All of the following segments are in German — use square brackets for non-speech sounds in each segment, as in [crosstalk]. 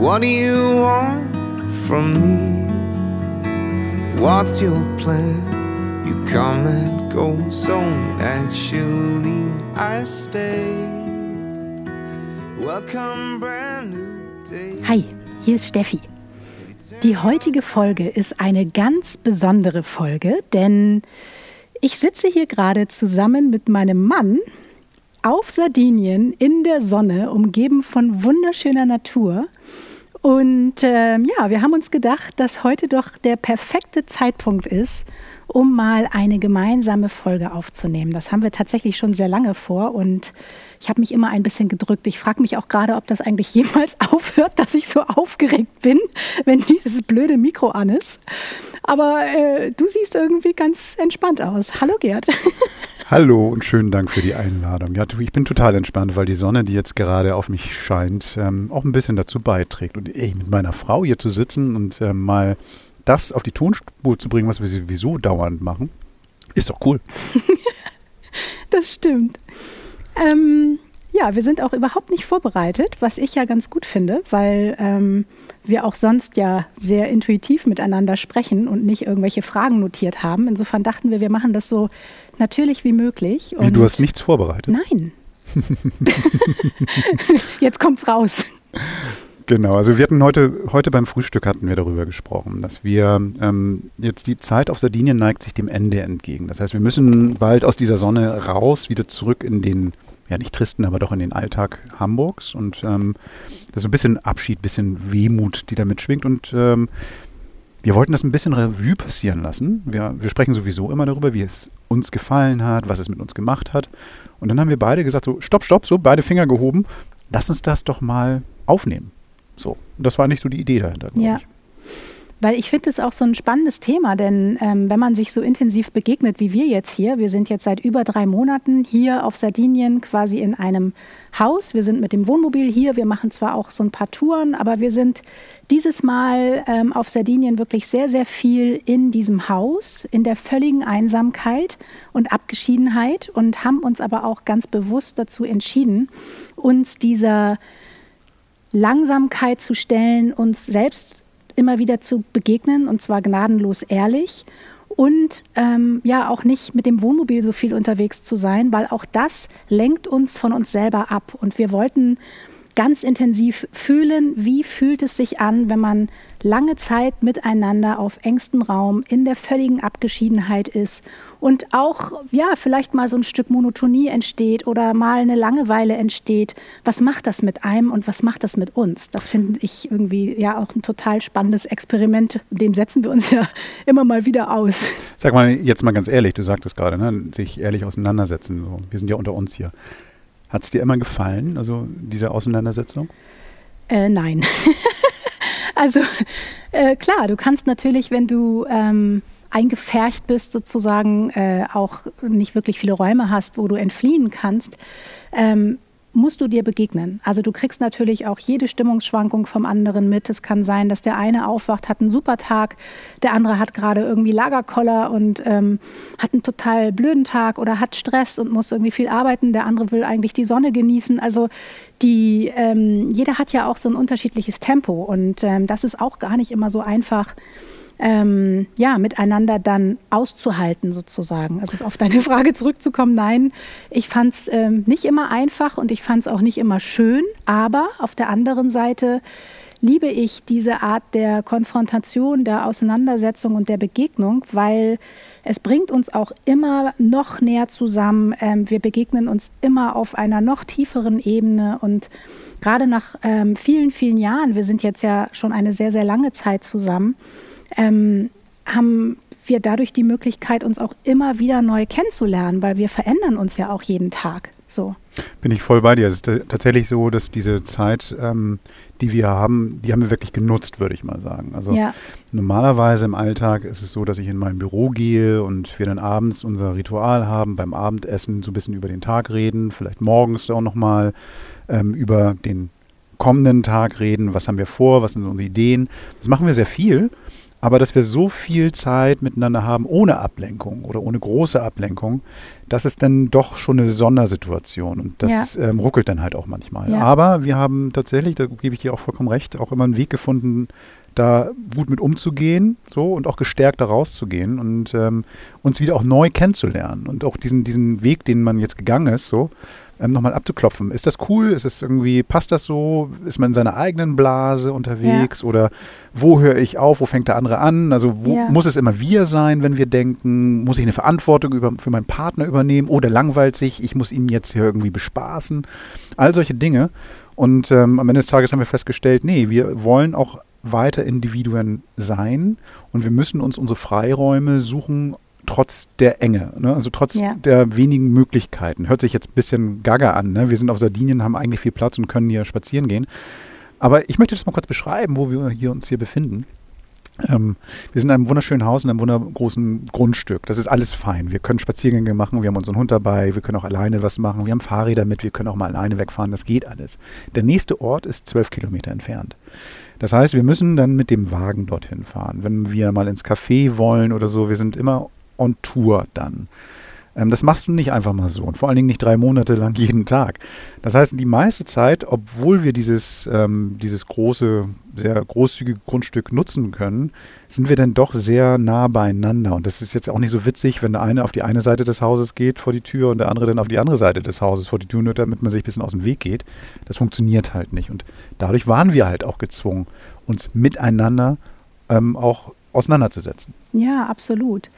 What do you want from me? What's your plan? You come and go so naturally. I stay. Welcome, brand new day. Hi, hier ist Steffi. Die heutige Folge ist eine ganz besondere Folge, denn ich sitze hier gerade zusammen mit meinem Mann auf Sardinien in der Sonne, umgeben von wunderschöner Natur. Und äh, ja, wir haben uns gedacht, dass heute doch der perfekte Zeitpunkt ist, um mal eine gemeinsame Folge aufzunehmen. Das haben wir tatsächlich schon sehr lange vor und ich habe mich immer ein bisschen gedrückt. Ich frage mich auch gerade, ob das eigentlich jemals [laughs] aufhört, dass ich so aufgeregt bin, wenn dieses blöde Mikro an ist. Aber äh, du siehst irgendwie ganz entspannt aus. Hallo Gerd. [laughs] Hallo und schönen Dank für die Einladung. Ja, ich bin total entspannt, weil die Sonne, die jetzt gerade auf mich scheint, ähm, auch ein bisschen dazu beiträgt. Und ey, mit meiner Frau hier zu sitzen und ähm, mal das auf die Tonspur zu bringen, was wir sowieso dauernd machen, ist doch cool. [laughs] das stimmt. Ähm, ja, wir sind auch überhaupt nicht vorbereitet, was ich ja ganz gut finde, weil ähm, wir auch sonst ja sehr intuitiv miteinander sprechen und nicht irgendwelche Fragen notiert haben. Insofern dachten wir, wir machen das so natürlich wie möglich. Wie, du hast nichts vorbereitet? Nein. [laughs] Jetzt kommt's raus. Genau, also wir hatten heute, heute beim Frühstück hatten wir darüber gesprochen, dass wir ähm, jetzt die Zeit auf Sardinien neigt sich dem Ende entgegen. Das heißt, wir müssen bald aus dieser Sonne raus, wieder zurück in den, ja nicht tristen, aber doch in den Alltag Hamburgs. Und ähm, das ist so ein bisschen Abschied, ein bisschen Wehmut, die damit schwingt. Und ähm, wir wollten das ein bisschen Revue passieren lassen. Wir, wir sprechen sowieso immer darüber, wie es uns gefallen hat, was es mit uns gemacht hat. Und dann haben wir beide gesagt, so, stopp, stopp, so, beide Finger gehoben, lass uns das doch mal aufnehmen. So, das war nicht so die Idee dahinter, ja. ich. Weil ich finde es auch so ein spannendes Thema, denn ähm, wenn man sich so intensiv begegnet wie wir jetzt hier, wir sind jetzt seit über drei Monaten hier auf Sardinien quasi in einem Haus. Wir sind mit dem Wohnmobil hier, wir machen zwar auch so ein paar Touren, aber wir sind dieses Mal ähm, auf Sardinien wirklich sehr, sehr viel in diesem Haus, in der völligen Einsamkeit und Abgeschiedenheit und haben uns aber auch ganz bewusst dazu entschieden, uns dieser Langsamkeit zu stellen, uns selbst immer wieder zu begegnen und zwar gnadenlos ehrlich und ähm, ja auch nicht mit dem Wohnmobil so viel unterwegs zu sein, weil auch das lenkt uns von uns selber ab. Und wir wollten ganz intensiv fühlen, wie fühlt es sich an, wenn man lange Zeit miteinander auf engstem Raum in der völligen Abgeschiedenheit ist und auch ja vielleicht mal so ein Stück Monotonie entsteht oder mal eine Langeweile entsteht. Was macht das mit einem und was macht das mit uns? Das finde ich irgendwie ja auch ein total spannendes Experiment. Dem setzen wir uns ja [laughs] immer mal wieder aus. Sag mal jetzt mal ganz ehrlich, du sagtest gerade, ne, sich ehrlich auseinandersetzen. So. Wir sind ja unter uns hier. Hat es dir immer gefallen, also diese Auseinandersetzung? Äh, nein. [laughs] also [laughs] äh, klar, du kannst natürlich, wenn du ähm, eingefärcht bist, sozusagen äh, auch nicht wirklich viele Räume hast, wo du entfliehen kannst, ähm, musst du dir begegnen. Also du kriegst natürlich auch jede Stimmungsschwankung vom anderen mit. Es kann sein, dass der eine aufwacht, hat einen super Tag, der andere hat gerade irgendwie Lagerkoller und ähm, hat einen total blöden Tag oder hat Stress und muss irgendwie viel arbeiten. Der andere will eigentlich die Sonne genießen. Also die, ähm, jeder hat ja auch so ein unterschiedliches Tempo und ähm, das ist auch gar nicht immer so einfach ähm, ja, miteinander dann auszuhalten sozusagen. Also auf deine [laughs] Frage zurückzukommen, nein, ich fand es ähm, nicht immer einfach und ich fand es auch nicht immer schön, aber auf der anderen Seite liebe ich diese Art der Konfrontation, der Auseinandersetzung und der Begegnung, weil es bringt uns auch immer noch näher zusammen. Ähm, wir begegnen uns immer auf einer noch tieferen Ebene und gerade nach ähm, vielen, vielen Jahren, wir sind jetzt ja schon eine sehr, sehr lange Zeit zusammen, ähm, haben wir dadurch die Möglichkeit, uns auch immer wieder neu kennenzulernen, weil wir verändern uns ja auch jeden Tag. So. Bin ich voll bei dir. Es ist tatsächlich so, dass diese Zeit, ähm, die wir haben, die haben wir wirklich genutzt, würde ich mal sagen. Also ja. normalerweise im Alltag ist es so, dass ich in mein Büro gehe und wir dann abends unser Ritual haben, beim Abendessen so ein bisschen über den Tag reden, vielleicht morgens auch nochmal ähm, über den kommenden Tag reden, was haben wir vor, was sind unsere Ideen. Das machen wir sehr viel. Aber dass wir so viel Zeit miteinander haben, ohne Ablenkung oder ohne große Ablenkung, das ist dann doch schon eine Sondersituation. Und das ja. ähm, ruckelt dann halt auch manchmal. Ja. Aber wir haben tatsächlich, da gebe ich dir auch vollkommen recht, auch immer einen Weg gefunden, da gut mit umzugehen, so und auch gestärkt da rauszugehen und ähm, uns wieder auch neu kennenzulernen und auch diesen, diesen Weg, den man jetzt gegangen ist, so ähm, nochmal abzuklopfen. Ist das cool? Ist es irgendwie, passt das so? Ist man in seiner eigenen Blase unterwegs? Ja. Oder wo höre ich auf? Wo fängt der andere an? Also wo, ja. muss es immer wir sein, wenn wir denken? Muss ich eine Verantwortung über, für meinen Partner übernehmen? Oder langweilt sich? Ich muss ihn jetzt hier irgendwie bespaßen? All solche Dinge. Und ähm, am Ende des Tages haben wir festgestellt, nee, wir wollen auch weiter Individuen sein und wir müssen uns unsere Freiräume suchen, trotz der Enge, ne? also trotz ja. der wenigen Möglichkeiten. Hört sich jetzt ein bisschen gaga an. Ne? Wir sind auf Sardinien, haben eigentlich viel Platz und können hier spazieren gehen. Aber ich möchte das mal kurz beschreiben, wo wir hier uns hier befinden. Ähm, wir sind in einem wunderschönen Haus, in einem wundergroßen Grundstück. Das ist alles fein. Wir können Spaziergänge machen, wir haben unseren Hund dabei, wir können auch alleine was machen, wir haben Fahrräder mit, wir können auch mal alleine wegfahren, das geht alles. Der nächste Ort ist zwölf Kilometer entfernt. Das heißt, wir müssen dann mit dem Wagen dorthin fahren. Wenn wir mal ins Café wollen oder so, wir sind immer on Tour dann. Ähm, das machst du nicht einfach mal so und vor allen Dingen nicht drei Monate lang jeden Tag. Das heißt, die meiste Zeit, obwohl wir dieses, ähm, dieses große, sehr großzügige Grundstück nutzen können, sind wir dann doch sehr nah beieinander. Und das ist jetzt auch nicht so witzig, wenn der eine auf die eine Seite des Hauses geht vor die Tür und der andere dann auf die andere Seite des Hauses vor die Tür, nur damit man sich ein bisschen aus dem Weg geht. Das funktioniert halt nicht. Und dadurch waren wir halt auch gezwungen, uns miteinander ähm, auch auseinanderzusetzen. Ja, absolut.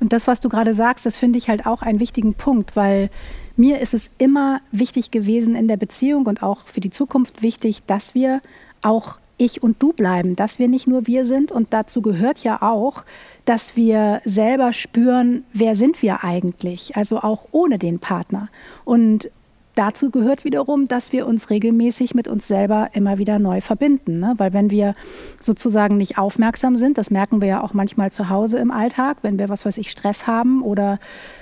Und das, was du gerade sagst, das finde ich halt auch einen wichtigen Punkt, weil mir ist es immer wichtig gewesen in der Beziehung und auch für die Zukunft wichtig, dass wir auch ich und du bleiben, dass wir nicht nur wir sind. Und dazu gehört ja auch, dass wir selber spüren, wer sind wir eigentlich, also auch ohne den Partner. Und dazu gehört wiederum, dass wir uns regelmäßig mit uns selber immer wieder neu verbinden. Ne? Weil wenn wir sozusagen nicht aufmerksam sind, das merken wir ja auch manchmal zu Hause im Alltag, wenn wir, was weiß ich, Stress haben oder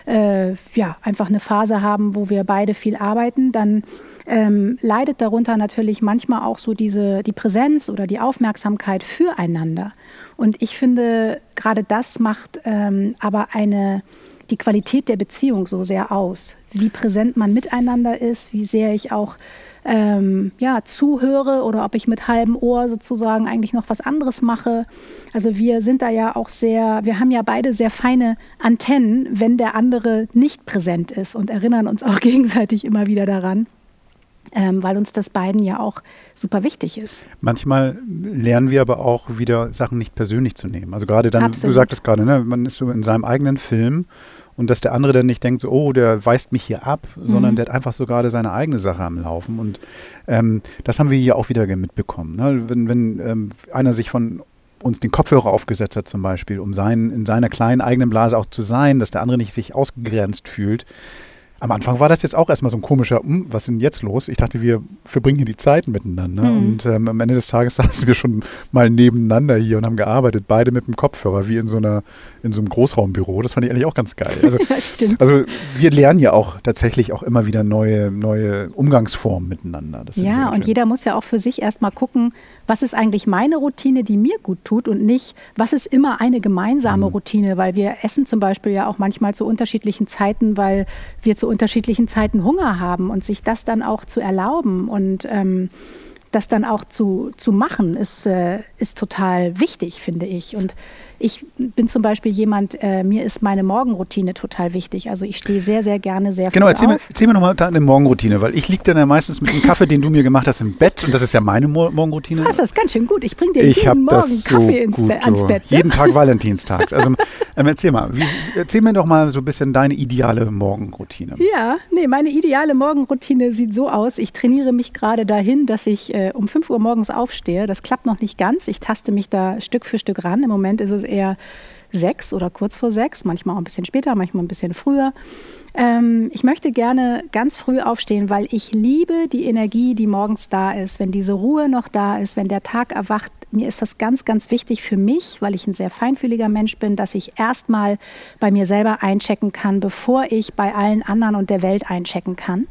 äh, ja, einfach eine Phase haben, wo wir beide viel arbeiten, dann ähm, leidet darunter natürlich manchmal auch so diese, die Präsenz oder die Aufmerksamkeit füreinander. Und ich finde, gerade das macht ähm, aber eine die Qualität der Beziehung so sehr aus. Wie präsent man miteinander ist, wie sehr ich auch ähm, ja, zuhöre oder ob ich mit halbem Ohr sozusagen eigentlich noch was anderes mache. Also wir sind da ja auch sehr, wir haben ja beide sehr feine Antennen, wenn der andere nicht präsent ist und erinnern uns auch [laughs] gegenseitig immer wieder daran. Ähm, weil uns das beiden ja auch super wichtig ist. Manchmal lernen wir aber auch wieder Sachen nicht persönlich zu nehmen. Also gerade dann, Absolut. du sagtest gerade, ne, man ist so in seinem eigenen Film und dass der andere dann nicht denkt, so, oh, der weist mich hier ab, mhm. sondern der hat einfach so gerade seine eigene Sache am Laufen. Und ähm, das haben wir hier auch wieder mitbekommen. Ne? Wenn, wenn ähm, einer sich von uns den Kopfhörer aufgesetzt hat zum Beispiel, um sein, in seiner kleinen eigenen Blase auch zu sein, dass der andere nicht sich ausgegrenzt fühlt, am Anfang war das jetzt auch erstmal so ein komischer, hm, was ist denn jetzt los? Ich dachte, wir verbringen hier die Zeit miteinander. Mhm. Und ähm, am Ende des Tages [laughs] saßen wir schon mal nebeneinander hier und haben gearbeitet, beide mit dem Kopfhörer, wie in so einer, in so einem Großraumbüro. Das fand ich eigentlich auch ganz geil. Also, [laughs] ja, stimmt. Also wir lernen ja auch tatsächlich auch immer wieder neue, neue Umgangsformen miteinander. ja, und jeder muss ja auch für sich erstmal gucken, was ist eigentlich meine Routine, die mir gut tut und nicht, was ist immer eine gemeinsame mhm. Routine, weil wir essen zum Beispiel ja auch manchmal zu unterschiedlichen Zeiten, weil wir zu unterschiedlichen Zeiten Hunger haben und sich das dann auch zu erlauben und ähm, das dann auch zu, zu machen, ist, äh, ist total wichtig, finde ich. Und ich bin zum Beispiel jemand, äh, mir ist meine Morgenroutine total wichtig. Also ich stehe sehr, sehr gerne sehr genau, früh Genau, erzähl, erzähl mir nochmal deine Morgenroutine, weil ich liege dann ja meistens mit dem Kaffee, den du mir gemacht hast, im Bett und das ist ja meine Mo Morgenroutine. Du hast das ganz schön gut. Ich bringe dir ich jeden Morgen so Kaffee ins gut, Be ans so. Bett. Ne? Jeden Tag Valentinstag. Also ähm, erzähl mal, wie, erzähl mir doch mal so ein bisschen deine ideale Morgenroutine. Ja, nee, meine ideale Morgenroutine sieht so aus. Ich trainiere mich gerade dahin, dass ich äh, um 5 Uhr morgens aufstehe. Das klappt noch nicht ganz. Ich taste mich da Stück für Stück ran. Im Moment ist es eher sechs oder kurz vor sechs, manchmal auch ein bisschen später, manchmal ein bisschen früher. Ähm, ich möchte gerne ganz früh aufstehen, weil ich liebe die Energie, die morgens da ist, wenn diese Ruhe noch da ist, wenn der Tag erwacht. Mir ist das ganz, ganz wichtig für mich, weil ich ein sehr feinfühliger Mensch bin, dass ich erstmal bei mir selber einchecken kann, bevor ich bei allen anderen und der Welt einchecken kann.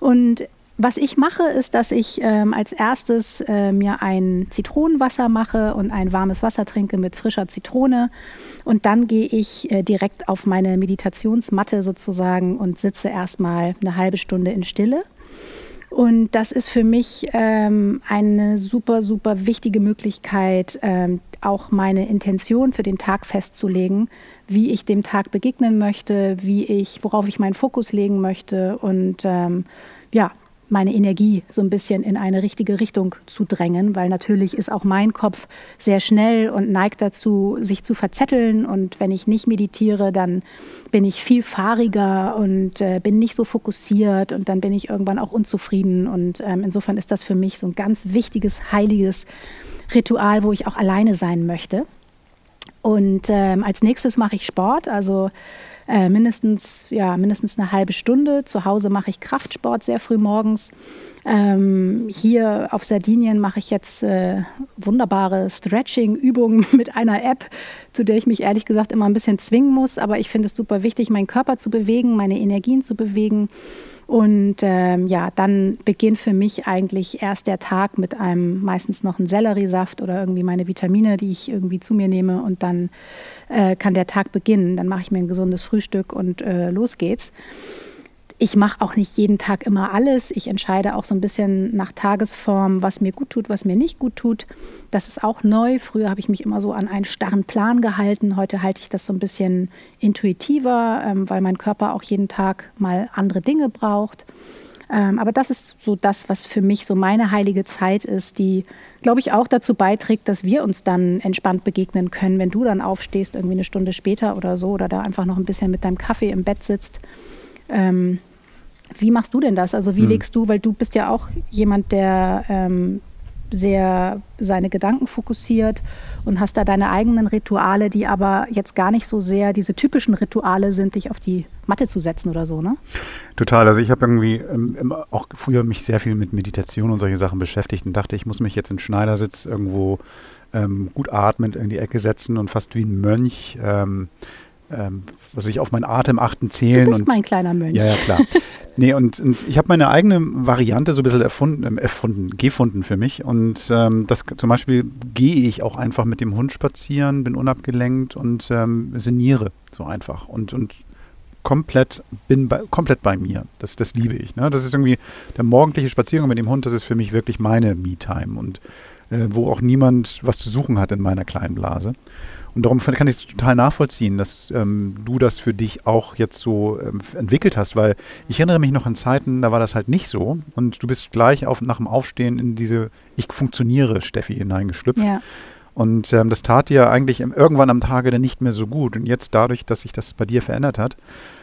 Und was ich mache, ist, dass ich ähm, als erstes äh, mir ein Zitronenwasser mache und ein warmes Wasser trinke mit frischer Zitrone. Und dann gehe ich äh, direkt auf meine Meditationsmatte sozusagen und sitze erstmal eine halbe Stunde in Stille. Und das ist für mich ähm, eine super, super wichtige Möglichkeit, ähm, auch meine Intention für den Tag festzulegen, wie ich dem Tag begegnen möchte, wie ich, worauf ich meinen Fokus legen möchte und ähm, ja, meine Energie so ein bisschen in eine richtige Richtung zu drängen, weil natürlich ist auch mein Kopf sehr schnell und neigt dazu, sich zu verzetteln. Und wenn ich nicht meditiere, dann bin ich viel fahriger und äh, bin nicht so fokussiert und dann bin ich irgendwann auch unzufrieden. Und ähm, insofern ist das für mich so ein ganz wichtiges, heiliges Ritual, wo ich auch alleine sein möchte. Und ähm, als nächstes mache ich Sport, also äh, mindestens, ja, mindestens eine halbe Stunde. Zu Hause mache ich Kraftsport sehr früh morgens. Ähm, hier auf Sardinien mache ich jetzt äh, wunderbare Stretching-Übungen [laughs] mit einer App, zu der ich mich ehrlich gesagt immer ein bisschen zwingen muss. Aber ich finde es super wichtig, meinen Körper zu bewegen, meine Energien zu bewegen. Und ähm, ja, dann beginnt für mich eigentlich erst der Tag mit einem meistens noch einen Selleriesaft oder irgendwie meine Vitamine, die ich irgendwie zu mir nehme. Und dann äh, kann der Tag beginnen. Dann mache ich mir ein gesundes Frühstück und äh, los geht's. Ich mache auch nicht jeden Tag immer alles. Ich entscheide auch so ein bisschen nach Tagesform, was mir gut tut, was mir nicht gut tut. Das ist auch neu. Früher habe ich mich immer so an einen starren Plan gehalten. Heute halte ich das so ein bisschen intuitiver, ähm, weil mein Körper auch jeden Tag mal andere Dinge braucht. Ähm, aber das ist so das, was für mich so meine heilige Zeit ist, die, glaube ich, auch dazu beiträgt, dass wir uns dann entspannt begegnen können, wenn du dann aufstehst, irgendwie eine Stunde später oder so, oder da einfach noch ein bisschen mit deinem Kaffee im Bett sitzt. Ähm, wie machst du denn das? Also wie hm. legst du, weil du bist ja auch jemand, der ähm, sehr seine Gedanken fokussiert und hast da deine eigenen Rituale, die aber jetzt gar nicht so sehr diese typischen Rituale sind, dich auf die Matte zu setzen oder so, ne? Total. Also ich habe irgendwie ähm, auch früher mich sehr viel mit Meditation und solche Sachen beschäftigt und dachte, ich muss mich jetzt in Schneidersitz irgendwo ähm, gut atmend in die Ecke setzen und fast wie ein Mönch ähm, ähm, was ich auf meinen Atem achten zählen. Du bist und, mein kleiner Mönch. Ja, ja, klar. [laughs] nee, und, und ich habe meine eigene Variante so ein bisschen erfunden, äh, erfunden gefunden für mich. Und ähm, das zum Beispiel gehe ich auch einfach mit dem Hund spazieren, bin unabgelenkt und ähm, sinniere so einfach. Und, und komplett bin bei, komplett bei mir. Das, das liebe ich. Ne? Das ist irgendwie der morgendliche Spaziergang mit dem Hund, das ist für mich wirklich meine Me-Time und äh, wo auch niemand was zu suchen hat in meiner kleinen Blase. Und darum kann ich es total nachvollziehen, dass ähm, du das für dich auch jetzt so ähm, entwickelt hast, weil ich erinnere mich noch an Zeiten, da war das halt nicht so. Und du bist gleich auf, nach dem Aufstehen in diese Ich funktioniere Steffi hineingeschlüpft. Ja. Und ähm, das tat dir eigentlich irgendwann am Tage dann nicht mehr so gut. Und jetzt dadurch, dass sich das bei dir verändert hat,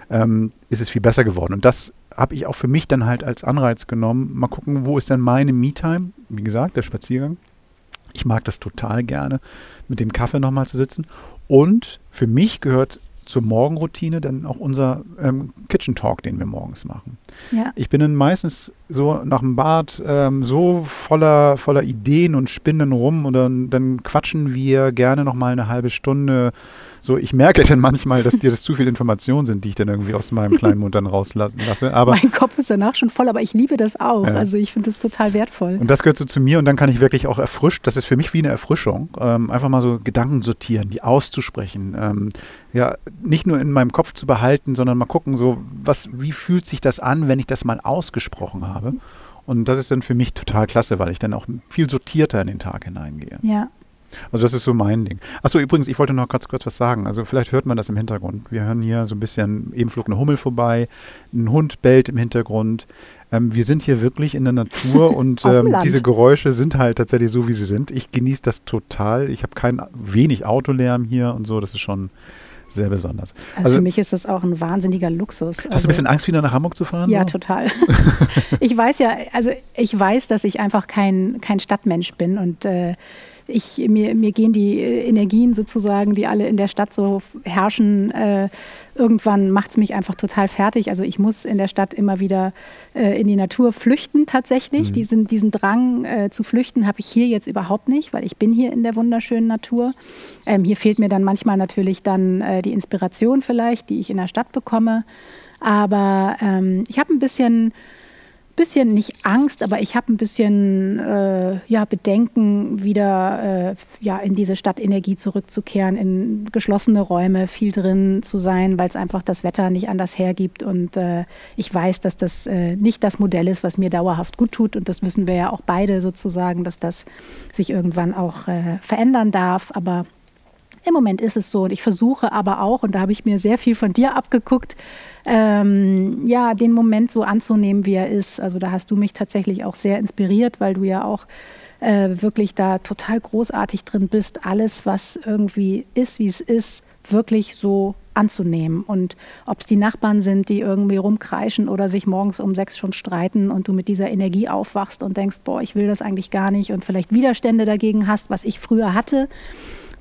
ähm, ist es viel besser geworden. Und das habe ich auch für mich dann halt als Anreiz genommen. Mal gucken, wo ist denn meine Me-Time? Wie gesagt, der Spaziergang. Ich mag das total gerne, mit dem Kaffee nochmal zu sitzen. Und für mich gehört zur Morgenroutine dann auch unser ähm, Kitchen Talk, den wir morgens machen. Ja. Ich bin dann meistens so nach dem Bad ähm, so voller, voller Ideen und spinnen rum und dann, dann quatschen wir gerne nochmal eine halbe Stunde so, ich merke dann manchmal, dass dir das zu viele Informationen sind, die ich dann irgendwie aus meinem kleinen Mund dann rauslasse. [laughs] Aber mein Kopf ist danach schon voll, aber ich liebe das auch. Ja. Also ich finde das total wertvoll. Und das gehört so zu mir und dann kann ich wirklich auch erfrischt, das ist für mich wie eine Erfrischung, ähm, einfach mal so Gedanken sortieren, die auszusprechen. Ähm, ja, nicht nur in meinem Kopf zu behalten, sondern mal gucken, so, was, wie fühlt sich das an, wenn ich das mal ausgesprochen habe? Und das ist dann für mich total klasse, weil ich dann auch viel sortierter in den Tag hineingehe. Ja, also das ist so mein Ding. Achso, übrigens, ich wollte noch ganz kurz was sagen. Also vielleicht hört man das im Hintergrund. Wir hören hier so ein bisschen, eben flog eine Hummel vorbei, ein Hund bellt im Hintergrund. Ähm, wir sind hier wirklich in der Natur [laughs] und ähm, diese Geräusche sind halt tatsächlich so, wie sie sind. Ich genieße das total. Ich habe kein wenig Autolärm hier und so. Das ist schon sehr besonders. Also, also, für mich ist das auch ein wahnsinniger Luxus. Hast also, du ein also bisschen Angst, wieder nach Hamburg zu fahren? Ja, so? total. [laughs] ich weiß ja, also ich weiß, dass ich einfach kein, kein Stadtmensch bin und äh, ich, mir, mir gehen die Energien sozusagen, die alle in der Stadt so herrschen, äh, irgendwann macht es mich einfach total fertig. Also ich muss in der Stadt immer wieder äh, in die Natur flüchten tatsächlich. Mhm. Diesen, diesen Drang äh, zu flüchten habe ich hier jetzt überhaupt nicht, weil ich bin hier in der wunderschönen Natur. Ähm, hier fehlt mir dann manchmal natürlich dann äh, die Inspiration vielleicht, die ich in der Stadt bekomme. Aber ähm, ich habe ein bisschen bisschen nicht Angst, aber ich habe ein bisschen äh, ja, Bedenken, wieder äh, ja, in diese Stadtenergie zurückzukehren, in geschlossene Räume viel drin zu sein, weil es einfach das Wetter nicht anders hergibt. Und äh, ich weiß, dass das äh, nicht das Modell ist, was mir dauerhaft gut tut. Und das wissen wir ja auch beide sozusagen, dass das sich irgendwann auch äh, verändern darf. Aber im Moment ist es so. Und ich versuche aber auch, und da habe ich mir sehr viel von dir abgeguckt, ähm, ja, den Moment so anzunehmen, wie er ist. Also da hast du mich tatsächlich auch sehr inspiriert, weil du ja auch äh, wirklich da total großartig drin bist, alles, was irgendwie ist, wie es ist, wirklich so anzunehmen. Und ob es die Nachbarn sind, die irgendwie rumkreischen oder sich morgens um sechs schon streiten und du mit dieser Energie aufwachst und denkst, boah, ich will das eigentlich gar nicht und vielleicht Widerstände dagegen hast, was ich früher hatte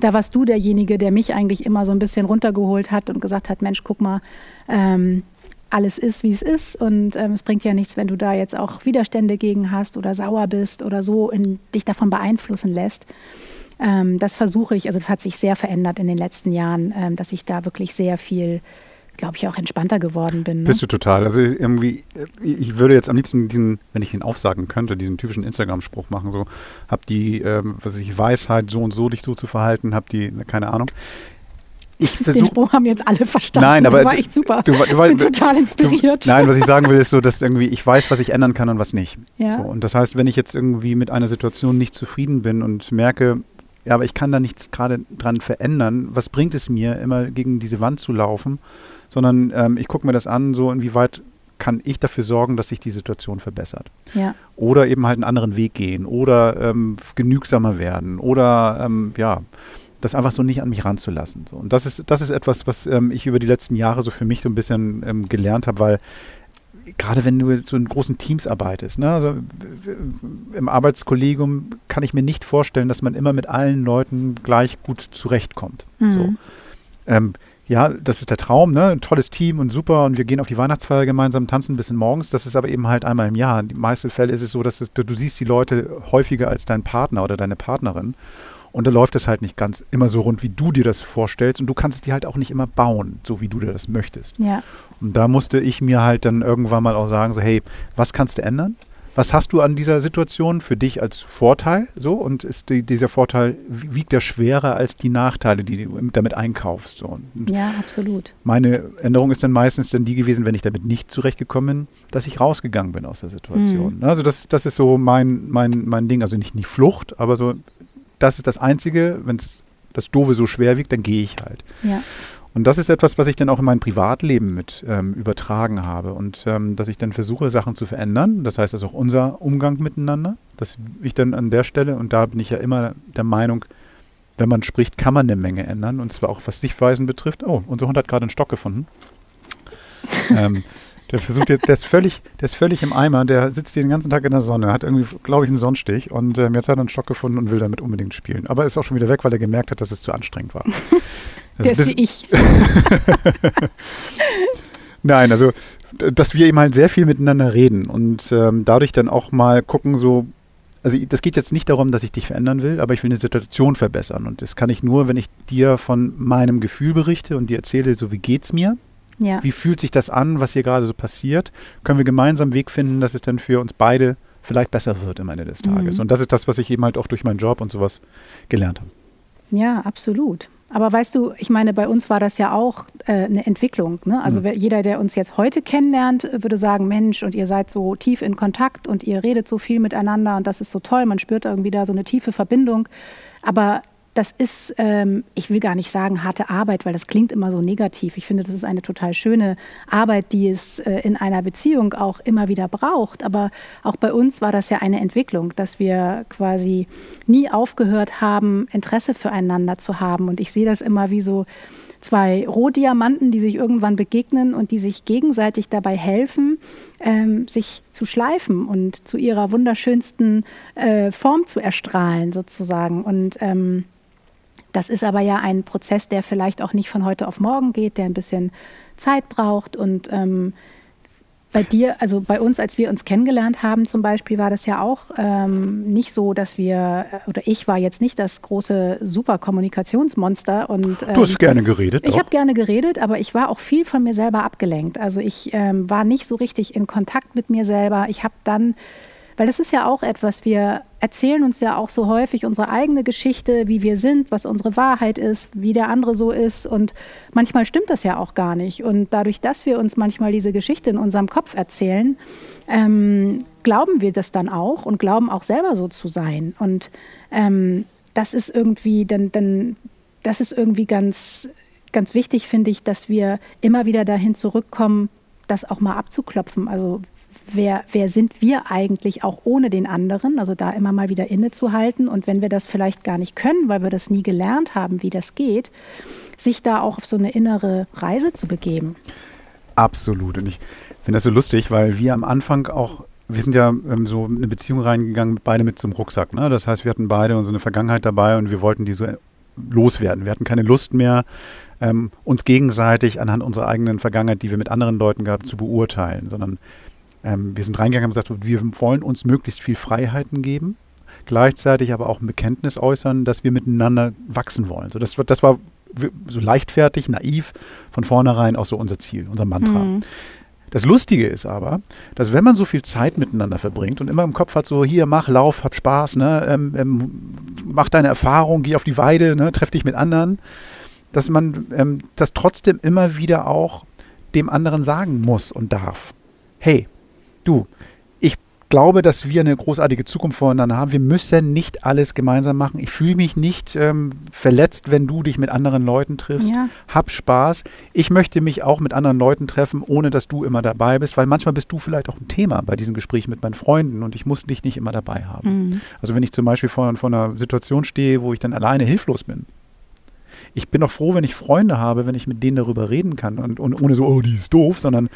da warst du derjenige, der mich eigentlich immer so ein bisschen runtergeholt hat und gesagt hat, Mensch, guck mal, ähm, alles ist, wie es ist. Und ähm, es bringt ja nichts, wenn du da jetzt auch Widerstände gegen hast oder sauer bist oder so in, dich davon beeinflussen lässt. Ähm, das versuche ich, also das hat sich sehr verändert in den letzten Jahren, ähm, dass ich da wirklich sehr viel glaube ich, auch entspannter geworden bin. Ne? Bist du total. Also irgendwie, ich würde jetzt am liebsten diesen, wenn ich ihn aufsagen könnte, diesen typischen Instagram-Spruch machen, so, hab die, ähm, was ich, Weisheit, so und so dich so zu verhalten, hab die, keine Ahnung. Ich versuch, Den Spruch haben jetzt alle verstanden. Nein, aber war echt super. Du, du, du bin total inspiriert. nein, was ich sagen will, ist so, dass irgendwie ich weiß, was ich ändern kann und was nicht. Ja. So, und das heißt, wenn ich jetzt irgendwie mit einer Situation nicht zufrieden bin und merke, ja, aber ich kann da nichts gerade dran verändern, was bringt es mir, immer gegen diese Wand zu laufen? Sondern ähm, ich gucke mir das an, so inwieweit kann ich dafür sorgen, dass sich die Situation verbessert. Ja. Oder eben halt einen anderen Weg gehen oder ähm, genügsamer werden oder ähm, ja, das einfach so nicht an mich ranzulassen. So. Und das ist, das ist etwas, was ähm, ich über die letzten Jahre so für mich so ein bisschen ähm, gelernt habe, weil gerade wenn du so in großen Teams arbeitest, ne, also im Arbeitskollegium kann ich mir nicht vorstellen, dass man immer mit allen Leuten gleich gut zurechtkommt. Mhm. So. Ähm, ja, das ist der Traum, ne? Ein tolles Team und super und wir gehen auf die Weihnachtsfeier gemeinsam, tanzen ein bisschen morgens. Das ist aber eben halt einmal im Jahr. In den meisten Fällen ist es so, dass du, du siehst die Leute häufiger als dein Partner oder deine Partnerin. Und da läuft es halt nicht ganz immer so rund, wie du dir das vorstellst. Und du kannst es dir halt auch nicht immer bauen, so wie du dir das möchtest. Ja. Und da musste ich mir halt dann irgendwann mal auch sagen, so, hey, was kannst du ändern? Was hast du an dieser Situation für dich als Vorteil? So und ist die, dieser Vorteil wiegt der schwerer als die Nachteile, die du damit einkaufst? So. Und ja, absolut. Meine Änderung ist dann meistens dann die gewesen, wenn ich damit nicht zurechtgekommen bin, dass ich rausgegangen bin aus der Situation. Mhm. Also das, das ist so mein, mein, mein Ding. Also nicht die Flucht, aber so, das ist das Einzige, wenn es das Doofe so schwer wiegt, dann gehe ich halt. Ja. Und das ist etwas, was ich dann auch in mein Privatleben mit ähm, übertragen habe und ähm, dass ich dann versuche, Sachen zu verändern. Das heißt also auch unser Umgang miteinander, dass ich dann an der Stelle, und da bin ich ja immer der Meinung, wenn man spricht, kann man eine Menge ändern. Und zwar auch was Sichtweisen betrifft. Oh, unser Hund hat gerade einen Stock gefunden. [laughs] ähm, der versucht jetzt, der ist völlig, der ist völlig im Eimer, der sitzt den ganzen Tag in der Sonne, hat irgendwie, glaube ich, einen Sonnenstich und ähm, jetzt hat er einen Stock gefunden und will damit unbedingt spielen. Aber ist auch schon wieder weg, weil er gemerkt hat, dass es zu anstrengend war. [laughs] Der ist wie ich. [laughs] Nein, also dass wir eben halt sehr viel miteinander reden und ähm, dadurch dann auch mal gucken, so, also das geht jetzt nicht darum, dass ich dich verändern will, aber ich will eine Situation verbessern. Und das kann ich nur, wenn ich dir von meinem Gefühl berichte und dir erzähle, so wie geht's mir. Ja. Wie fühlt sich das an, was hier gerade so passiert? Können wir gemeinsam einen Weg finden, dass es dann für uns beide vielleicht besser wird am Ende des Tages. Mhm. Und das ist das, was ich eben halt auch durch meinen Job und sowas gelernt habe. Ja, absolut. Aber weißt du, ich meine, bei uns war das ja auch äh, eine Entwicklung. Ne? Also mhm. jeder, der uns jetzt heute kennenlernt, würde sagen, Mensch, und ihr seid so tief in Kontakt und ihr redet so viel miteinander und das ist so toll. Man spürt irgendwie da so eine tiefe Verbindung. Aber das ist, ähm, ich will gar nicht sagen harte Arbeit, weil das klingt immer so negativ. Ich finde, das ist eine total schöne Arbeit, die es äh, in einer Beziehung auch immer wieder braucht. Aber auch bei uns war das ja eine Entwicklung, dass wir quasi nie aufgehört haben, Interesse füreinander zu haben. Und ich sehe das immer wie so zwei Rohdiamanten, die sich irgendwann begegnen und die sich gegenseitig dabei helfen, ähm, sich zu schleifen und zu ihrer wunderschönsten äh, Form zu erstrahlen sozusagen. Und ähm, das ist aber ja ein Prozess, der vielleicht auch nicht von heute auf morgen geht, der ein bisschen Zeit braucht und ähm, bei dir, also bei uns, als wir uns kennengelernt haben zum Beispiel, war das ja auch ähm, nicht so, dass wir, äh, oder ich war jetzt nicht das große Superkommunikationsmonster. Und, ähm, du hast ähm, gerne geredet. Ich habe gerne geredet, aber ich war auch viel von mir selber abgelenkt. Also ich ähm, war nicht so richtig in Kontakt mit mir selber. Ich habe dann weil das ist ja auch etwas, wir erzählen uns ja auch so häufig unsere eigene Geschichte, wie wir sind, was unsere Wahrheit ist, wie der andere so ist. Und manchmal stimmt das ja auch gar nicht. Und dadurch, dass wir uns manchmal diese Geschichte in unserem Kopf erzählen, ähm, glauben wir das dann auch und glauben auch selber so zu sein. Und ähm, das ist irgendwie, dann, dann, das ist irgendwie ganz, ganz wichtig, finde ich, dass wir immer wieder dahin zurückkommen, das auch mal abzuklopfen. Also wer, wer sind wir eigentlich auch ohne den anderen? Also da immer mal wieder innezuhalten und wenn wir das vielleicht gar nicht können, weil wir das nie gelernt haben, wie das geht, sich da auch auf so eine innere Reise zu begeben. Absolut. Und ich finde das so lustig, weil wir am Anfang auch wir sind ja ähm, so in eine Beziehung reingegangen, beide mit einem Rucksack. Ne? Das heißt, wir hatten beide unsere Vergangenheit dabei und wir wollten die so loswerden. Wir hatten keine Lust mehr, ähm, uns gegenseitig anhand unserer eigenen Vergangenheit, die wir mit anderen Leuten gehabt, zu beurteilen, sondern ähm, wir sind reingegangen und haben gesagt, wir wollen uns möglichst viel Freiheiten geben, gleichzeitig aber auch ein Bekenntnis äußern, dass wir miteinander wachsen wollen. So, das, das war so leichtfertig, naiv, von vornherein auch so unser Ziel, unser Mantra. Mhm. Das Lustige ist aber, dass wenn man so viel Zeit miteinander verbringt und immer im Kopf hat, so hier, mach, lauf, hab Spaß, ne, ähm, ähm, mach deine Erfahrung, geh auf die Weide, ne, treff dich mit anderen, dass man ähm, das trotzdem immer wieder auch dem anderen sagen muss und darf. Hey, du, ich glaube, dass wir eine großartige Zukunft voreinander haben. Wir müssen nicht alles gemeinsam machen. Ich fühle mich nicht ähm, verletzt, wenn du dich mit anderen Leuten triffst. Ja. Hab Spaß. Ich möchte mich auch mit anderen Leuten treffen, ohne dass du immer dabei bist, weil manchmal bist du vielleicht auch ein Thema bei diesem Gespräch mit meinen Freunden und ich muss dich nicht immer dabei haben. Mhm. Also wenn ich zum Beispiel vor, vor einer Situation stehe, wo ich dann alleine hilflos bin, ich bin doch froh, wenn ich Freunde habe, wenn ich mit denen darüber reden kann und, und ohne so, oh, die ist doof, sondern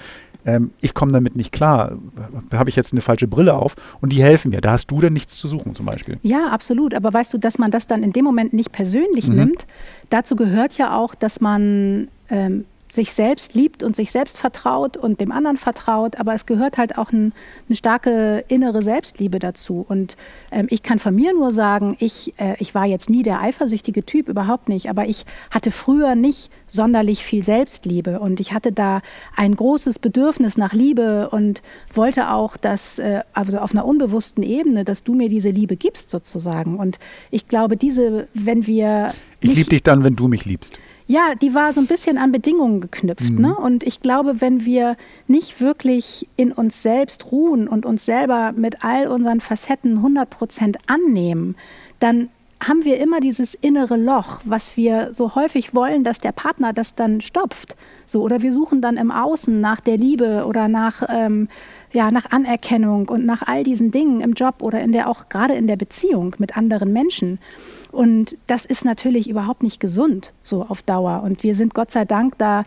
ähm, ich komme damit nicht klar. Habe ich jetzt eine falsche Brille auf und die helfen mir. Da hast du dann nichts zu suchen zum Beispiel. Ja, absolut. Aber weißt du, dass man das dann in dem Moment nicht persönlich mhm. nimmt, dazu gehört ja auch, dass man ähm, sich selbst liebt und sich selbst vertraut und dem anderen vertraut, aber es gehört halt auch ein, eine starke innere Selbstliebe dazu. Und ähm, ich kann von mir nur sagen, ich, äh, ich war jetzt nie der eifersüchtige Typ, überhaupt nicht, aber ich hatte früher nicht sonderlich viel Selbstliebe und ich hatte da ein großes Bedürfnis nach Liebe und wollte auch, dass, äh, also auf einer unbewussten Ebene, dass du mir diese Liebe gibst sozusagen. Und ich glaube, diese, wenn wir... Ich liebe dich dann, wenn du mich liebst. Ja, die war so ein bisschen an Bedingungen geknüpft. Mhm. Ne? Und ich glaube, wenn wir nicht wirklich in uns selbst ruhen und uns selber mit all unseren Facetten 100 Prozent annehmen, dann haben wir immer dieses innere Loch, was wir so häufig wollen, dass der Partner das dann stopft. So, oder wir suchen dann im Außen nach der Liebe oder nach, ähm, ja, nach Anerkennung und nach all diesen Dingen im Job oder in der auch gerade in der Beziehung mit anderen Menschen. Und das ist natürlich überhaupt nicht gesund, so auf Dauer. Und wir sind Gott sei Dank da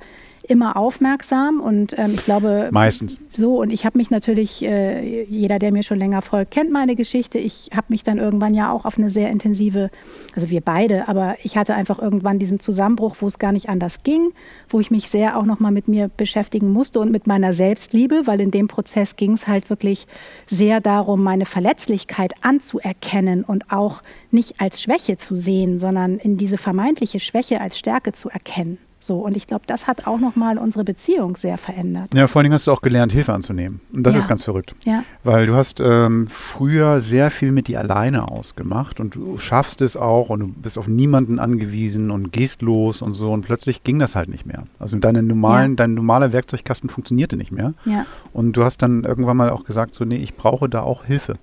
immer aufmerksam und ähm, ich glaube meistens. so und ich habe mich natürlich äh, jeder der mir schon länger folgt kennt meine Geschichte. Ich habe mich dann irgendwann ja auch auf eine sehr intensive also wir beide aber ich hatte einfach irgendwann diesen Zusammenbruch wo es gar nicht anders ging wo ich mich sehr auch noch mal mit mir beschäftigen musste und mit meiner Selbstliebe weil in dem Prozess ging es halt wirklich sehr darum meine Verletzlichkeit anzuerkennen und auch nicht als Schwäche zu sehen sondern in diese vermeintliche Schwäche als Stärke zu erkennen so, und ich glaube, das hat auch nochmal unsere Beziehung sehr verändert. Ja, vor allen Dingen hast du auch gelernt, Hilfe anzunehmen. Und das ja. ist ganz verrückt. Ja. Weil du hast ähm, früher sehr viel mit dir alleine ausgemacht und du schaffst es auch und du bist auf niemanden angewiesen und gehst los und so. Und plötzlich ging das halt nicht mehr. Also deine normalen, ja. dein normaler Werkzeugkasten funktionierte nicht mehr. Ja. Und du hast dann irgendwann mal auch gesagt, so, nee, ich brauche da auch Hilfe.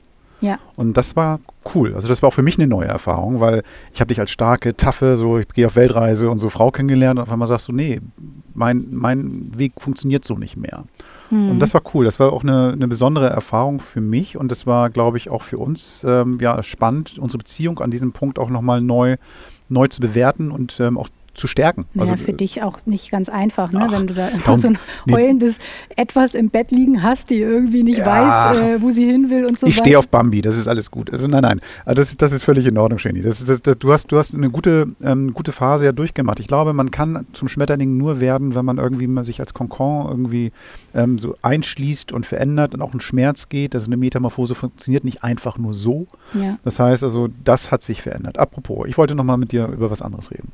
Ja. Und das war cool. Also das war auch für mich eine neue Erfahrung, weil ich habe dich als starke, taffe, so ich gehe auf Weltreise und so Frau kennengelernt und auf einmal sagst du, nee, mein, mein Weg funktioniert so nicht mehr. Hm. Und das war cool. Das war auch eine, eine besondere Erfahrung für mich und das war, glaube ich, auch für uns ähm, ja spannend, unsere Beziehung an diesem Punkt auch nochmal neu, neu zu bewerten und ähm, auch zu stärken. Naja, also, für dich auch nicht ganz einfach, ne? Ach, wenn du da darum- [laughs] so ein nee. heulendes Etwas im Bett liegen hast, die irgendwie nicht Ja. weiß, äh, wo sie hin will und so ich stehe auf Bambi, das ist alles gut. Also nein, nein, also das, ist- das ist völlig in Ordnung, Shani. Das, das, das, du, hast, du hast eine gute, ähm, gute Phase ja durchgemacht. Ich glaube, man kann zum Schmetterling nur werden, wenn man irgendwie mal sich als Konkon irgendwie ähm, so einschließt und verändert und auch ein Schmerz geht. Also eine Metamorphose funktioniert nicht einfach nur so. Ja. Das heißt also, das hat sich verändert. Apropos, ich wollte noch mal mit dir über was anderes reden.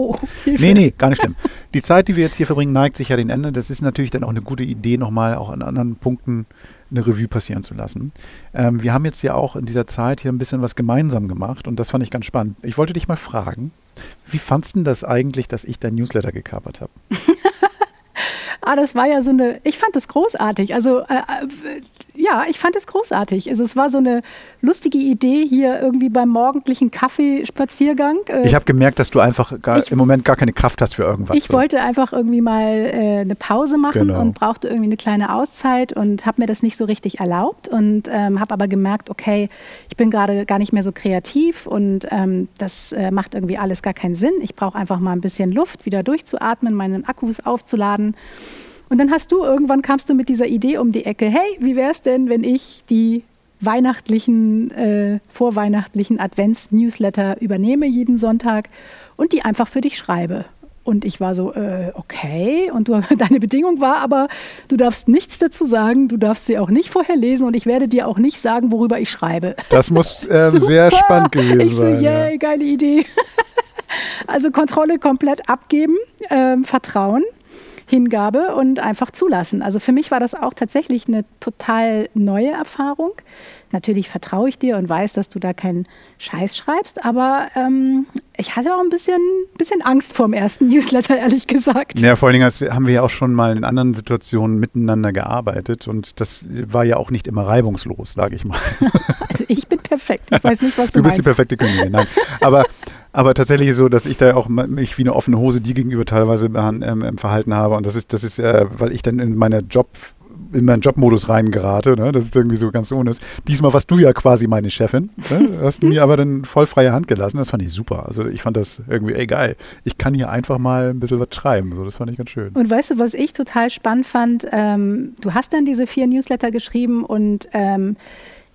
Ein. Oh, Hilfe. Nee, nee, gar nicht schlimm. Die Zeit, die wir jetzt hier verbringen, neigt sich ja dem Ende. Das ist natürlich dann auch eine gute Idee, nochmal auch an anderen Punkten eine Revue passieren zu lassen. Ähm, wir haben jetzt ja auch in dieser Zeit hier ein bisschen was gemeinsam gemacht und das fand ich ganz spannend. Ich wollte dich mal fragen, wie fandst du denn das eigentlich, dass ich dein Newsletter gekapert habe? [laughs] Ah, das war ja so eine, ich fand das großartig. Also, äh, äh, ja, ich fand es großartig. Also, es war so eine lustige Idee hier irgendwie beim morgendlichen Kaffeespaziergang. Äh, Ich habe gemerkt, dass du einfach gar, Ich- im Moment gar keine Kraft hast für irgendwas. Ich so. wollte einfach irgendwie mal äh, eine Pause machen Genau. und brauchte irgendwie eine kleine Auszeit und habe mir das nicht so richtig erlaubt und ähm, habe aber gemerkt, okay, ich bin gerade gar nicht mehr so kreativ und ähm, das äh, macht irgendwie alles gar keinen Sinn. Ich brauche einfach mal ein bisschen Luft, wieder durchzuatmen, meinen Akkus aufzuladen. Und dann hast du irgendwann kamst du mit dieser Idee um die Ecke, hey, wie wäre es denn, wenn ich die weihnachtlichen, äh, vorweihnachtlichen Advents-Newsletter übernehme jeden Sonntag und die einfach für dich schreibe. Und ich war so, äh, okay. Und du, [laughs] deine Bedingung war aber, du darfst nichts dazu sagen, du darfst sie auch nicht vorher lesen und ich werde dir auch nicht sagen, worüber ich schreibe. Das muss [laughs] ähm, sehr spannend gewesen ich so, sein. ja. yay, geile Idee. [laughs] also Kontrolle komplett abgeben, ähm, Vertrauen, Hingabe und einfach zulassen. Also für mich war das auch tatsächlich eine total neue Erfahrung. Natürlich vertraue ich dir und weiß, dass du da keinen Scheiß schreibst, aber ähm, ich hatte auch ein bisschen, bisschen Angst vor dem ersten Newsletter, [laughs] ehrlich gesagt. Ja, vor allen Dingen haben wir ja auch schon mal in anderen Situationen miteinander gearbeitet und das war ja auch nicht immer reibungslos, sage ich mal. [laughs] Also ich bin perfekt. Ich weiß nicht, was du, Du bist die meinst. perfekte Königin. Nein. Aber, aber tatsächlich so, dass ich da auch mich wie eine offene Hose dir gegenüber teilweise ähm, verhalten habe. Und das ist, das ist, äh, weil ich dann in meiner Job in meinen Jobmodus reingerate, ne? das ist irgendwie so ganz ohne. Diesmal warst du ja quasi meine Chefin, ne? [laughs] hast mir aber dann voll freie Hand gelassen. Das fand ich super. Also ich fand das irgendwie, ey geil, ich kann hier einfach mal ein bisschen was schreiben. So, das fand ich ganz schön. Und weißt du, was ich total spannend fand? Ähm, du hast dann diese vier Newsletter geschrieben und ähm,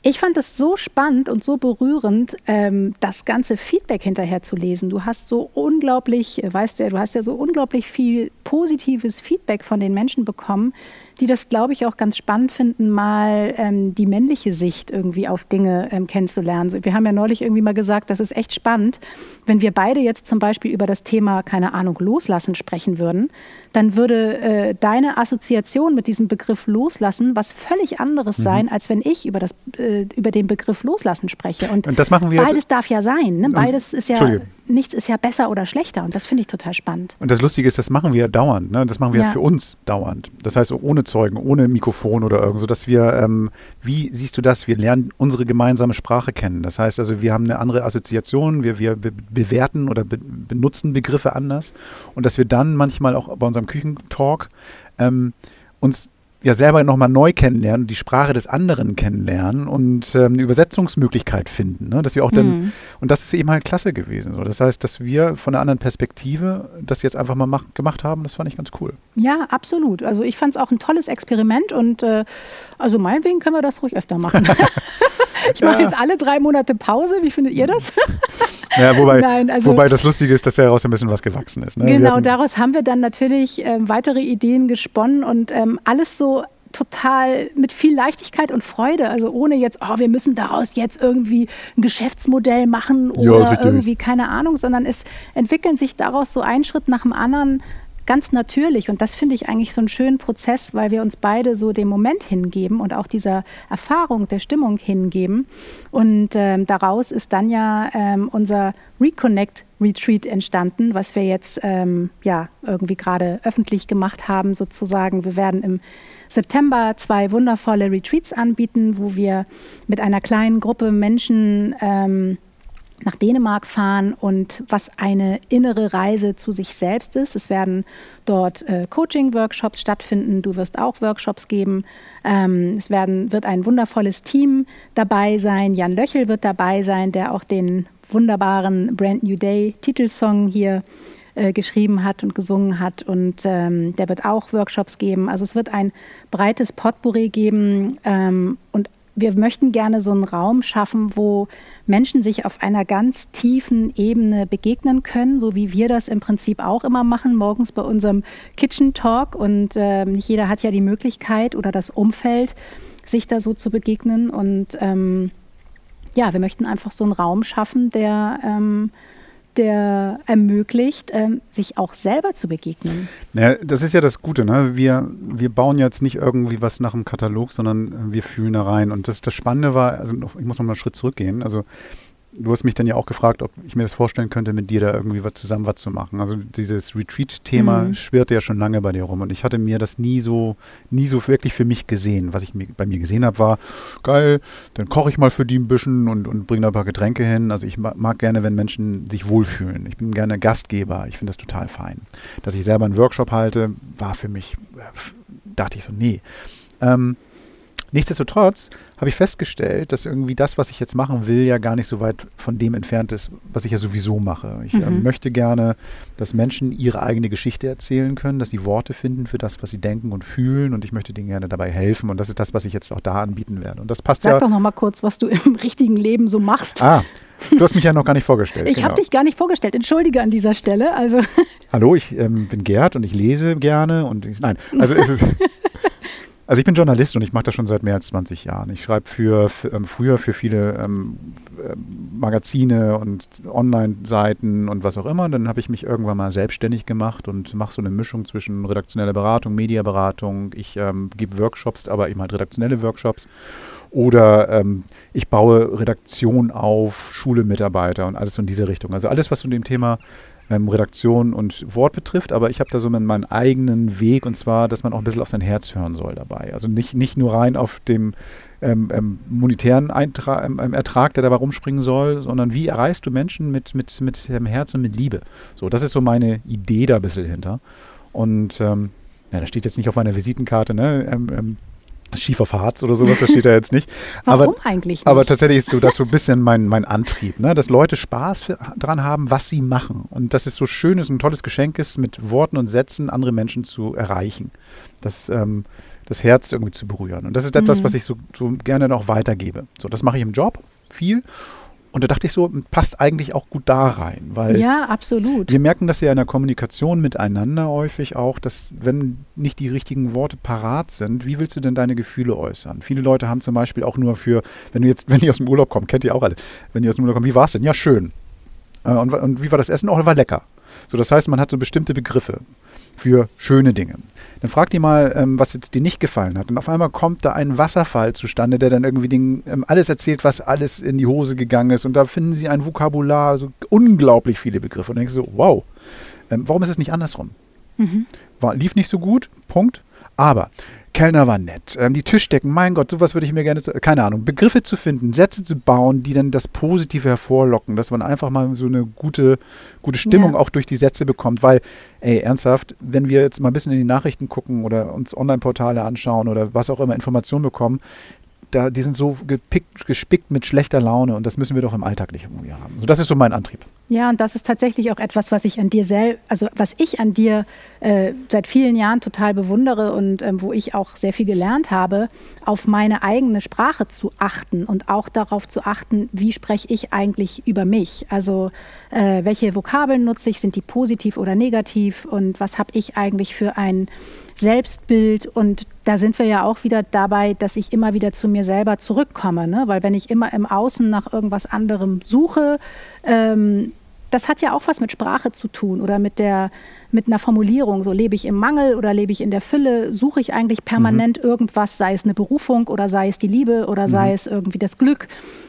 ich fand es so spannend und so berührend, ähm, das ganze Feedback hinterher zu lesen. Du hast so unglaublich, äh, weißt du ja, du hast ja so unglaublich viel positives Feedback von den Menschen bekommen, die das, glaube ich, auch ganz spannend finden, mal ähm, die männliche Sicht irgendwie auf Dinge ähm, kennenzulernen. So, wir haben ja neulich irgendwie mal gesagt, das ist echt spannend, wenn wir beide jetzt zum Beispiel über das Thema, keine Ahnung, loslassen sprechen würden, dann würde äh, deine Assoziation mit diesem Begriff loslassen was völlig anderes sein, als wenn ich über, das, äh, über den Begriff loslassen spreche. Und, Und das machen wir- beides darf ja sein. Ne? Beides ist ja. Nichts ist ja besser oder schlechter. Und das finde ich total spannend. Und das Lustige ist, das machen wir dauernd. Ne? Das machen wir Ja. für uns dauernd. Das heißt, ohne Zeugen, ohne Mikrofon oder irgend so, dass wir, ähm, wie siehst du das? Wir lernen unsere gemeinsame Sprache kennen. Das heißt also, wir haben eine andere Assoziation, wir, wir be bewerten oder be benutzen Begriffe anders. Und dass wir dann manchmal auch bei unserem Küchentalk ähm, uns ja selber nochmal neu kennenlernen, die Sprache des anderen kennenlernen und ähm, eine Übersetzungsmöglichkeit finden. Ne? Dass wir auch dann, Mhm. und das ist eben halt klasse gewesen. So. Das heißt, dass wir von einer anderen Perspektive das jetzt einfach mal mach, gemacht haben, das fand ich ganz cool. Ja, absolut. Also ich fand es auch ein tolles Experiment und äh, also meinetwegen können wir das ruhig öfter machen. [laughs] ich mache Ja. jetzt alle drei Monate Pause. Wie findet ihr das? [laughs] Ja, wobei, Nein, also- wobei das Lustige ist, dass daraus ein bisschen was gewachsen ist. Ne? Genau, hatten- daraus haben wir dann natürlich ähm, weitere Ideen gesponnen und ähm, alles so total mit viel Leichtigkeit und Freude. Also ohne jetzt, oh, wir müssen daraus jetzt irgendwie ein Geschäftsmodell machen Ja, oder richtig. irgendwie keine Ahnung, sondern es entwickeln sich daraus so ein Schritt nach dem anderen ganz natürlich. Und das finde ich eigentlich so einen schönen Prozess, weil wir uns beide so dem Moment hingeben und auch dieser Erfahrung der Stimmung hingeben. Und ähm, daraus ist dann ja ähm, unser Reconnect Retreat entstanden, was wir jetzt ähm, ja irgendwie gerade öffentlich gemacht haben, sozusagen. Wir werden im September zwei wundervolle Retreats anbieten, wo wir mit einer kleinen Gruppe Menschen ähm, nach Dänemark fahren und was eine innere Reise zu sich selbst ist. Es werden dort äh, Coaching-Workshops stattfinden. Du wirst auch Workshops geben. Ähm, es werden, wird ein wundervolles Team dabei sein. Jan Löchel wird dabei sein, der auch den wunderbaren Brand New Day Titelsong hier äh, geschrieben hat und gesungen hat. Und ähm, der wird auch Workshops geben. Also es wird ein breites Potpourri geben. Ähm, und wir möchten gerne so einen Raum schaffen, wo Menschen sich auf einer ganz tiefen Ebene begegnen können, so wie wir das im Prinzip auch immer machen, morgens bei unserem Kitchen Talk. Und äh, nicht jeder hat ja die Möglichkeit oder das Umfeld, sich da so zu begegnen. Und ähm, ja, wir möchten einfach so einen Raum schaffen, der, ähm, der ermöglicht, ähm, sich auch selber zu begegnen. Ja, das ist ja das Gute. Ne? Wir, wir bauen jetzt nicht irgendwie was nach dem Katalog, sondern wir fühlen da rein. Und das, das Spannende war, also ich muss noch mal einen Schritt zurückgehen. Also du hast mich dann ja auch gefragt, ob ich mir das vorstellen könnte, mit dir da irgendwie was zusammen was zu machen. Also dieses Retreat-Thema mhm. schwirrte ja schon lange bei dir rum und ich hatte mir das nie so, nie so wirklich für mich gesehen. Was ich mir, bei mir gesehen habe, war geil, dann koche ich mal für die ein bisschen und, und bringe da ein paar Getränke hin. Also ich mag, mag gerne, wenn Menschen sich wohlfühlen. Ich bin gerne Gastgeber. Ich finde das total fein. Dass ich selber einen Workshop halte, war für mich, äh, dachte ich so, nee. Ähm, Nichtsdestotrotz habe ich festgestellt, dass irgendwie das, was ich jetzt machen will, ja gar nicht so weit von dem entfernt ist, was ich ja sowieso mache. Ich äh, mhm. äh, möchte gerne, dass Menschen ihre eigene Geschichte erzählen können, dass sie Worte finden für das, was sie denken und fühlen und ich möchte denen gerne dabei helfen und das ist das, was ich jetzt auch da anbieten werde. Und das passt Sag ja. doch noch mal kurz, was du im [laughs] richtigen Leben so machst. Ah, Du hast [laughs] mich ja noch gar nicht vorgestellt. Ich genau. habe dich gar nicht vorgestellt. Entschuldige an dieser Stelle. Also. Hallo, ich ähm, bin Gerd und ich lese gerne und ich, nein, also es ist [laughs] Also ich bin Journalist und ich mache das schon seit mehr als 20 Jahren. Ich schreibe für, für ähm, früher für viele ähm, äh, Magazine und Online-Seiten und was auch immer. Dann habe ich mich irgendwann mal selbstständig gemacht und mache so eine Mischung zwischen redaktioneller Beratung, Mediaberatung. Ich ähm, gebe Workshops, aber eben halt redaktionelle Workshops. Oder ähm, ich baue Redaktion auf, Schule Mitarbeiter und alles so in diese Richtung. Also alles, was zu dem Thema ähm, Redaktion und Wort betrifft, aber ich habe da so meinen eigenen Weg und zwar, dass man auch ein bisschen auf sein Herz hören soll dabei. Also nicht, nicht nur rein auf dem ähm, ähm, monetären Eintra ähm, ähm, Ertrag, der dabei rumspringen soll, sondern wie erreichst du Menschen mit, mit, mit Herz und mit Liebe? So, das ist so meine Idee da ein bisschen hinter. Und ähm, ja, da steht jetzt nicht auf meiner Visitenkarte, ne? Schief auf Harz oder sowas, das steht da jetzt nicht. [laughs] Warum aber, eigentlich nicht? Aber tatsächlich ist so das so ein bisschen mein, mein Antrieb, ne? dass Leute Spaß für, dran haben, was sie machen. Und dass es so schön ist, ein tolles Geschenk ist, mit Worten und Sätzen andere Menschen zu erreichen. Das, ähm, das Herz irgendwie zu berühren. Und das ist etwas, mhm. was ich so, so gerne noch weitergebe. So, das mache ich im Job viel. Und da dachte ich so, passt eigentlich auch gut da rein. Weil ja, absolut. Wir merken das ja in der Kommunikation miteinander häufig auch, dass wenn nicht die richtigen Worte parat sind, wie willst du denn deine Gefühle äußern? Viele Leute haben zum Beispiel auch nur für, wenn du jetzt, [laughs] wenn die aus dem Urlaub kommen, kennt ihr auch alle, wenn die aus dem Urlaub kommen, wie war es denn? Ja, schön. Äh, und, und wie war das Essen? Oh, war lecker. So, das heißt, man hat so bestimmte Begriffe für schöne Dinge. Dann fragt die mal, ähm, was jetzt dir nicht gefallen hat. Und auf einmal kommt da ein Wasserfall zustande, der dann irgendwie den, ähm, alles erzählt, was alles in die Hose gegangen ist. Und da finden sie ein Vokabular, so unglaublich viele Begriffe. Und dann denkst du so, wow, ähm, warum ist es nicht andersrum? Mhm. War, lief nicht so gut, Punkt. Aber Kellner war nett. Ähm, die Tischdecken, mein Gott, sowas würde ich mir gerne, keine Ahnung, Begriffe zu finden, Sätze zu bauen, die dann das Positive hervorlocken, dass man einfach mal so eine gute, gute Stimmung ja. auch durch die Sätze bekommt. Weil, ey, ernsthaft, wenn wir jetzt mal ein bisschen in die Nachrichten gucken oder uns Online-Portale anschauen oder was auch immer Informationen bekommen, da, die sind so gepickt, gespickt mit schlechter Laune und das müssen wir doch im Alltag nicht irgendwie haben. So, das ist so mein Antrieb. Ja, und das ist tatsächlich auch etwas, was ich an dir selbst, also was ich an dir äh, seit vielen Jahren total bewundere und ähm, wo ich auch sehr viel gelernt habe, auf meine eigene Sprache zu achten und auch darauf zu achten, wie spreche ich eigentlich über mich. Also äh, welche Vokabeln nutze ich, sind die positiv oder negativ und was habe ich eigentlich für ein Selbstbild und da sind wir ja auch wieder dabei, dass ich immer wieder zu mir selber zurückkomme, ne? weil wenn ich immer im Außen nach irgendwas anderem suche, ähm, das hat ja auch was mit Sprache zu tun oder mit der mit einer Formulierung. So lebe ich im Mangel oder lebe ich in der Fülle? Suche ich eigentlich permanent mhm. irgendwas, sei es eine Berufung oder sei es die Liebe oder mhm. sei es irgendwie das Glück?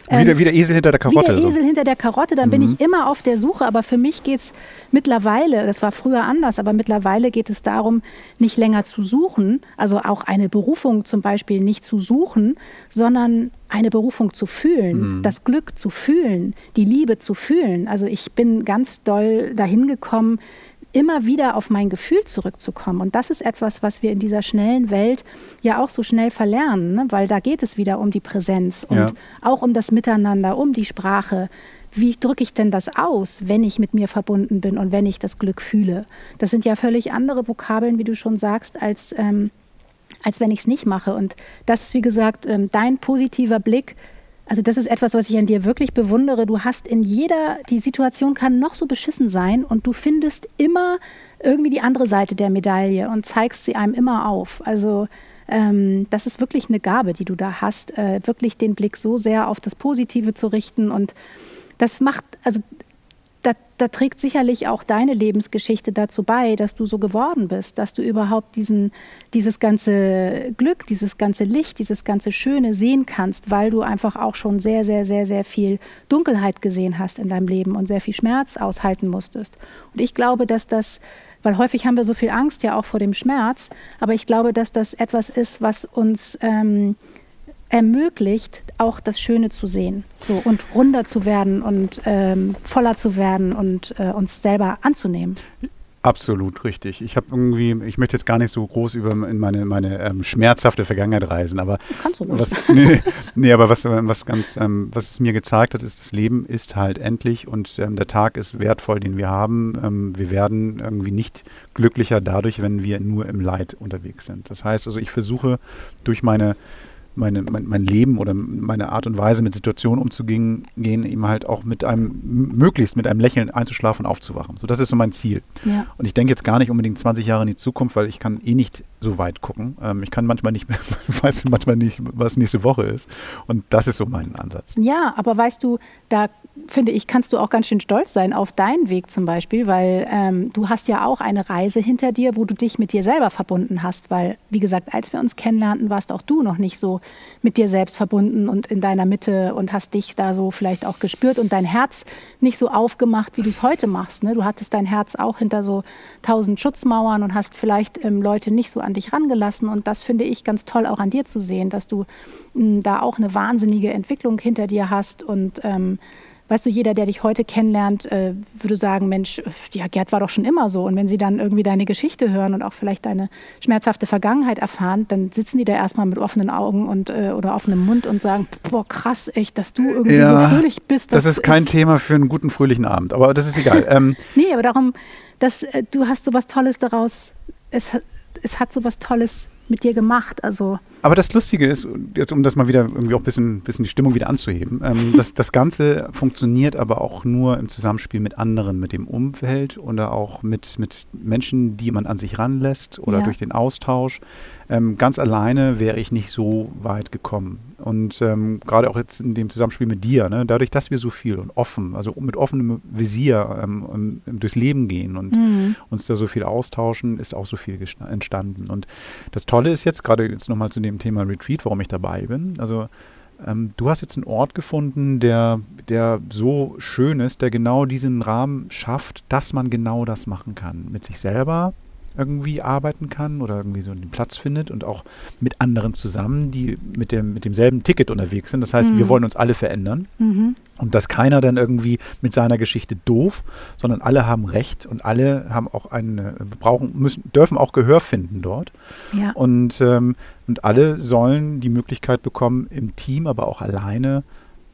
Ähm, wie, der, wie, der, Esel hinter der Karotte. Wie der Esel so. hinter der Karotte, dann mhm. bin ich immer auf der Suche. Aber für mich geht es mittlerweile, das war früher anders, aber mittlerweile geht es darum, nicht länger zu suchen, also auch eine Berufung zum Beispiel nicht zu suchen, sondern eine Berufung zu fühlen, mhm. das Glück zu fühlen, die Liebe zu fühlen. Also ich bin ganz doll dahin gekommen, immer wieder auf mein Gefühl zurückzukommen. Und das ist etwas, was wir in dieser schnellen Welt ja auch so schnell verlernen, ne? weil da geht es wieder um die Präsenz und ja. auch um das Miteinander, um die Sprache. wie drücke ich denn das aus, wenn ich mit mir verbunden bin und wenn ich das Glück fühle? Das sind ja völlig andere Vokabeln, wie du schon sagst, als, ähm, als wenn ich es nicht mache. Und das ist, wie gesagt, ähm, dein positiver Blick. Also das ist etwas, was ich an dir wirklich bewundere. Du hast in jeder, die Situation kann noch so beschissen sein und du findest immer irgendwie die andere Seite der Medaille und zeigst sie einem immer auf. Also ähm, das ist wirklich eine Gabe, die du da hast, äh, wirklich den Blick so sehr auf das Positive zu richten und das macht, also da, da, trägt sicherlich auch deine Lebensgeschichte dazu bei, dass du so geworden bist, dass du überhaupt diesen, dieses ganze Glück, dieses ganze Licht, dieses ganze Schöne sehen kannst, weil du einfach auch schon sehr, sehr, sehr, sehr viel Dunkelheit gesehen hast in deinem Leben und sehr viel Schmerz aushalten musstest. Und ich glaube, dass das, weil häufig haben wir so viel Angst ja auch vor dem Schmerz, aber ich glaube, dass das etwas ist, was uns ähm, ermöglicht, auch das Schöne zu sehen so, und runder zu werden und ähm, voller zu werden und äh, uns selber anzunehmen. Absolut richtig. Ich habe irgendwie, ich möchte jetzt gar nicht so groß über in meine, meine ähm, schmerzhafte Vergangenheit reisen, aber Kannst du was, [laughs] nee, nee, aber was, was ganz, ähm, was es mir gezeigt hat, ist, das Leben ist halt endlich und ähm, der Tag ist wertvoll, den wir haben. Ähm, wir werden irgendwie nicht glücklicher dadurch, wenn wir nur im Leid unterwegs sind. Das heißt also, ich versuche durch meine meine, mein, mein, Leben oder meine Art und Weise mit Situationen umzugehen, gehen, eben halt auch mit einem, möglichst mit einem Lächeln einzuschlafen und aufzuwachen. So, das ist so mein Ziel. Ja. Und ich denke jetzt gar nicht unbedingt 20 Jahre in die Zukunft, weil ich kann eh nicht so weit gucken. Ähm, ich kann manchmal nicht, [laughs] weiß manchmal nicht, was nächste Woche ist. Und das ist so mein Ansatz. Ja, aber weißt du, da finde ich, kannst du auch ganz schön stolz sein auf deinen Weg zum Beispiel, weil ähm, du hast ja auch eine Reise hinter dir, wo du dich mit dir selber verbunden hast, weil, wie gesagt, als wir uns kennenlernten, warst auch du noch nicht so mit dir selbst verbunden und in deiner Mitte und hast dich da so vielleicht auch gespürt und dein Herz nicht so aufgemacht, wie du es heute machst. Ne? Du hattest dein Herz auch hinter so tausend Schutzmauern und hast vielleicht ähm, Leute nicht so an dich rangelassen und das finde ich ganz toll auch an dir zu sehen, dass du mh, hm, da auch eine wahnsinnige Entwicklung hinter dir hast und ähm, weißt du, jeder, der dich heute kennenlernt, äh, würde sagen, Mensch, ja, Gerd war doch schon immer so. Und wenn sie dann irgendwie deine Geschichte hören und auch vielleicht deine schmerzhafte Vergangenheit erfahren, dann sitzen die da erstmal mit offenen Augen und äh, oder offenem Mund und sagen, boah, krass, echt, dass du irgendwie ja, so fröhlich bist. Das, das ist kein ist Thema für einen guten, fröhlichen Abend, aber das ist egal. [laughs] ähm, nee, aber darum, dass äh, du hast so was Tolles daraus, es, es hat so was Tolles mit dir gemacht. Also aber das Lustige ist, jetzt um das mal wieder irgendwie auch ein bisschen, bisschen die Stimmung wieder anzuheben, ähm, [laughs] das, das Ganze funktioniert aber auch nur im Zusammenspiel mit anderen, mit dem Umfeld oder auch mit, mit Menschen, die man an sich ranlässt oder ja. durch den Austausch. Ähm, ganz alleine wäre ich nicht so weit gekommen. Und ähm, gerade auch jetzt in dem Zusammenspiel mit dir, ne, dadurch, dass wir so viel und offen, also mit offenem Visier ähm, durchs Leben gehen und mhm. uns da so viel austauschen, ist auch so viel entstanden. Und das Tolle ist jetzt, gerade jetzt nochmal zu dem dem Thema Retreat, warum ich dabei bin. Also ähm, du hast jetzt einen Ort gefunden, der, der so schön ist, der genau diesen Rahmen schafft, dass man genau das machen kann. Mit sich selber, irgendwie arbeiten kann oder irgendwie so einen Platz findet und auch mit anderen zusammen, die mit, dem, mit demselben Ticket unterwegs sind. Das heißt, mhm. wir wollen uns alle verändern mhm. und dass keiner dann irgendwie mit seiner Geschichte doof, sondern alle haben Recht und alle haben auch eine, brauchen, müssen, dürfen auch Gehör finden dort. Ja. Und, ähm, und alle sollen die Möglichkeit bekommen, im Team, aber auch alleine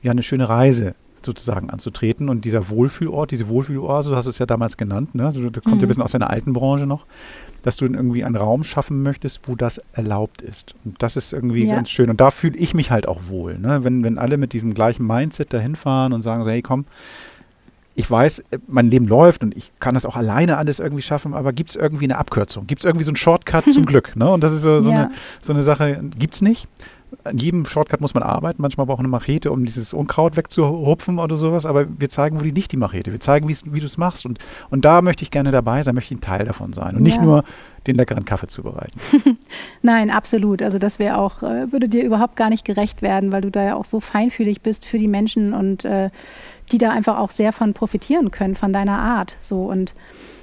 ja eine schöne Reise sozusagen anzutreten. Und dieser Wohlfühlort, diese Wohlfühloase, so hast du es ja damals genannt, ne? also, das kommt mhm. ja ein bisschen aus deiner alten Branche noch, dass du irgendwie einen Raum schaffen möchtest, wo das erlaubt ist. Und das ist irgendwie ja. ganz schön. Und da fühle ich mich halt auch wohl. Ne? Wenn, wenn alle mit diesem gleichen Mindset dahin fahren und sagen so, hey komm, ich weiß, mein Leben läuft und ich kann das auch alleine alles irgendwie schaffen, aber gibt es irgendwie eine Abkürzung? Gibt es irgendwie so einen Shortcut zum [laughs] Glück? Ne? Und das ist so, so, ja. eine, so eine Sache, gibt es nicht an jedem Shortcut muss man arbeiten. Manchmal braucht man eine Machete, um dieses Unkraut wegzuhupfen oder sowas. Aber wir zeigen, wo die nicht die Machete. Wir zeigen, wie du es machst. Und, und da möchte ich gerne dabei sein, möchte ich ein Teil davon sein. Und nicht ja. nur den leckeren Kaffee zubereiten. [laughs] Nein, absolut. Also das wäre auch, äh, würde dir überhaupt gar nicht gerecht werden, weil du da ja auch so feinfühlig bist für die Menschen und äh, die da einfach auch sehr von profitieren können, von deiner Art. So. Und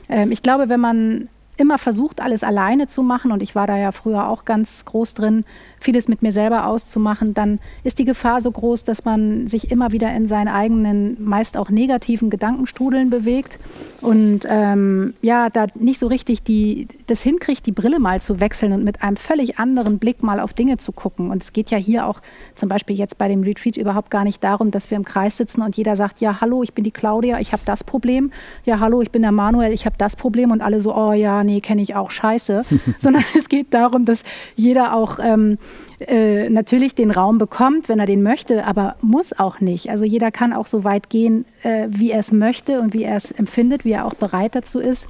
ähm, ich glaube, wenn man immer versucht, alles alleine zu machen und ich war da ja früher auch ganz groß drin, vieles mit mir selber auszumachen, dann ist die Gefahr so groß, dass man sich immer wieder in seinen eigenen, meist auch negativen Gedankenstrudeln bewegt und ähm, ja, da nicht so richtig die, das hinkriegt, die Brille mal zu wechseln und mit einem völlig anderen Blick mal auf Dinge zu gucken. Und es geht ja hier auch zum Beispiel jetzt bei dem Retreat überhaupt gar nicht darum, dass wir im Kreis sitzen und jeder sagt, ja, hallo, ich bin die Claudia, ich habe das Problem. Ja, hallo, ich bin der Manuel, ich habe das Problem. Und alle so, oh ja, nee, kenne ich auch, scheiße. [laughs] Sondern es geht darum, dass jeder auch ähm, äh, natürlich den Raum bekommt, wenn er den möchte, aber muss auch nicht. Also jeder kann auch so weit gehen, äh, wie er es möchte und wie er es empfindet, wie er auch bereit dazu ist.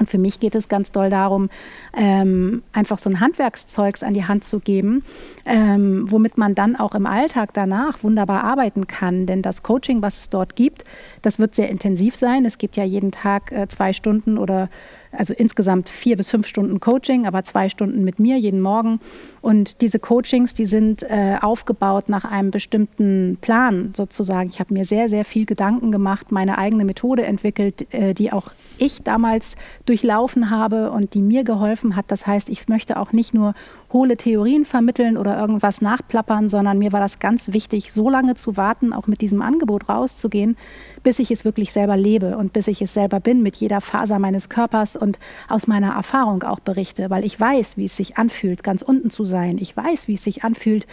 Und für mich geht es ganz doll darum, ähm, einfach so ein Handwerkszeugs an die Hand zu geben, ähm, womit man dann auch im Alltag danach wunderbar arbeiten kann. Denn das Coaching, was es dort gibt, das wird sehr intensiv sein. Es gibt ja jeden Tag äh, zwei Stunden oder also insgesamt vier bis fünf Stunden Coaching, aber zwei Stunden mit mir jeden Morgen. Und diese Coachings, die sind äh, aufgebaut nach einem bestimmten Plan sozusagen. Ich habe mir sehr, sehr viel Gedanken gemacht, meine eigene Methode entwickelt, äh, die auch ich damals durchlaufen habe und die mir geholfen hat. Das heißt, ich möchte auch nicht nur hohle Theorien vermitteln oder irgendwas nachplappern, sondern mir war das ganz wichtig, so lange zu warten, auch mit diesem Angebot rauszugehen, bis ich es wirklich selber lebe und bis ich es selber bin mit jeder Faser meines Körpers und aus meiner Erfahrung auch berichte, weil ich weiß, wie es sich anfühlt, ganz unten zu sein. Ich weiß, wie es sich anfühlt,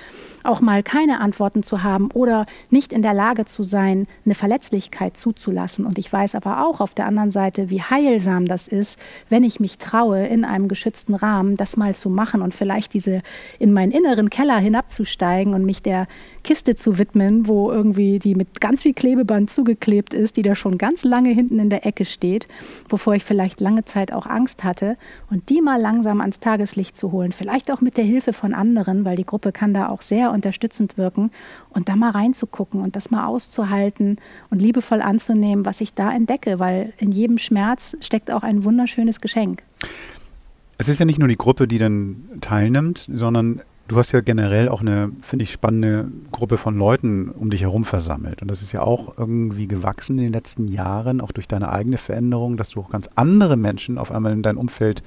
auch mal keine Antworten zu haben oder nicht in der Lage zu sein, eine Verletzlichkeit zuzulassen. Und ich weiß aber auch auf der anderen Seite, wie heilsam das ist, wenn ich mich traue, in einem geschützten Rahmen das mal zu machen und vielleicht diese in meinen inneren Keller hinabzusteigen und mich der Kiste zu widmen, wo irgendwie die mit ganz viel Klebeband zugeklebt ist, die da schon ganz lange hinten in der Ecke steht, wovor ich vielleicht lange Zeit auch Angst hatte und die mal langsam ans Tageslicht zu holen, vielleicht auch mit der Hilfe von anderen, weil die Gruppe kann da auch sehr unterstützend wirken und da mal reinzugucken und das mal auszuhalten und liebevoll anzunehmen, was ich da entdecke, weil in jedem Schmerz steckt auch ein wunderschönes Geschenk. Es ist ja nicht nur die Gruppe, die dann teilnimmt, sondern du hast ja generell auch eine, finde ich, spannende Gruppe von Leuten um dich herum versammelt. Und das ist ja auch irgendwie gewachsen in den letzten Jahren, auch durch deine eigene Veränderung, dass du auch ganz andere Menschen auf einmal in dein Umfeld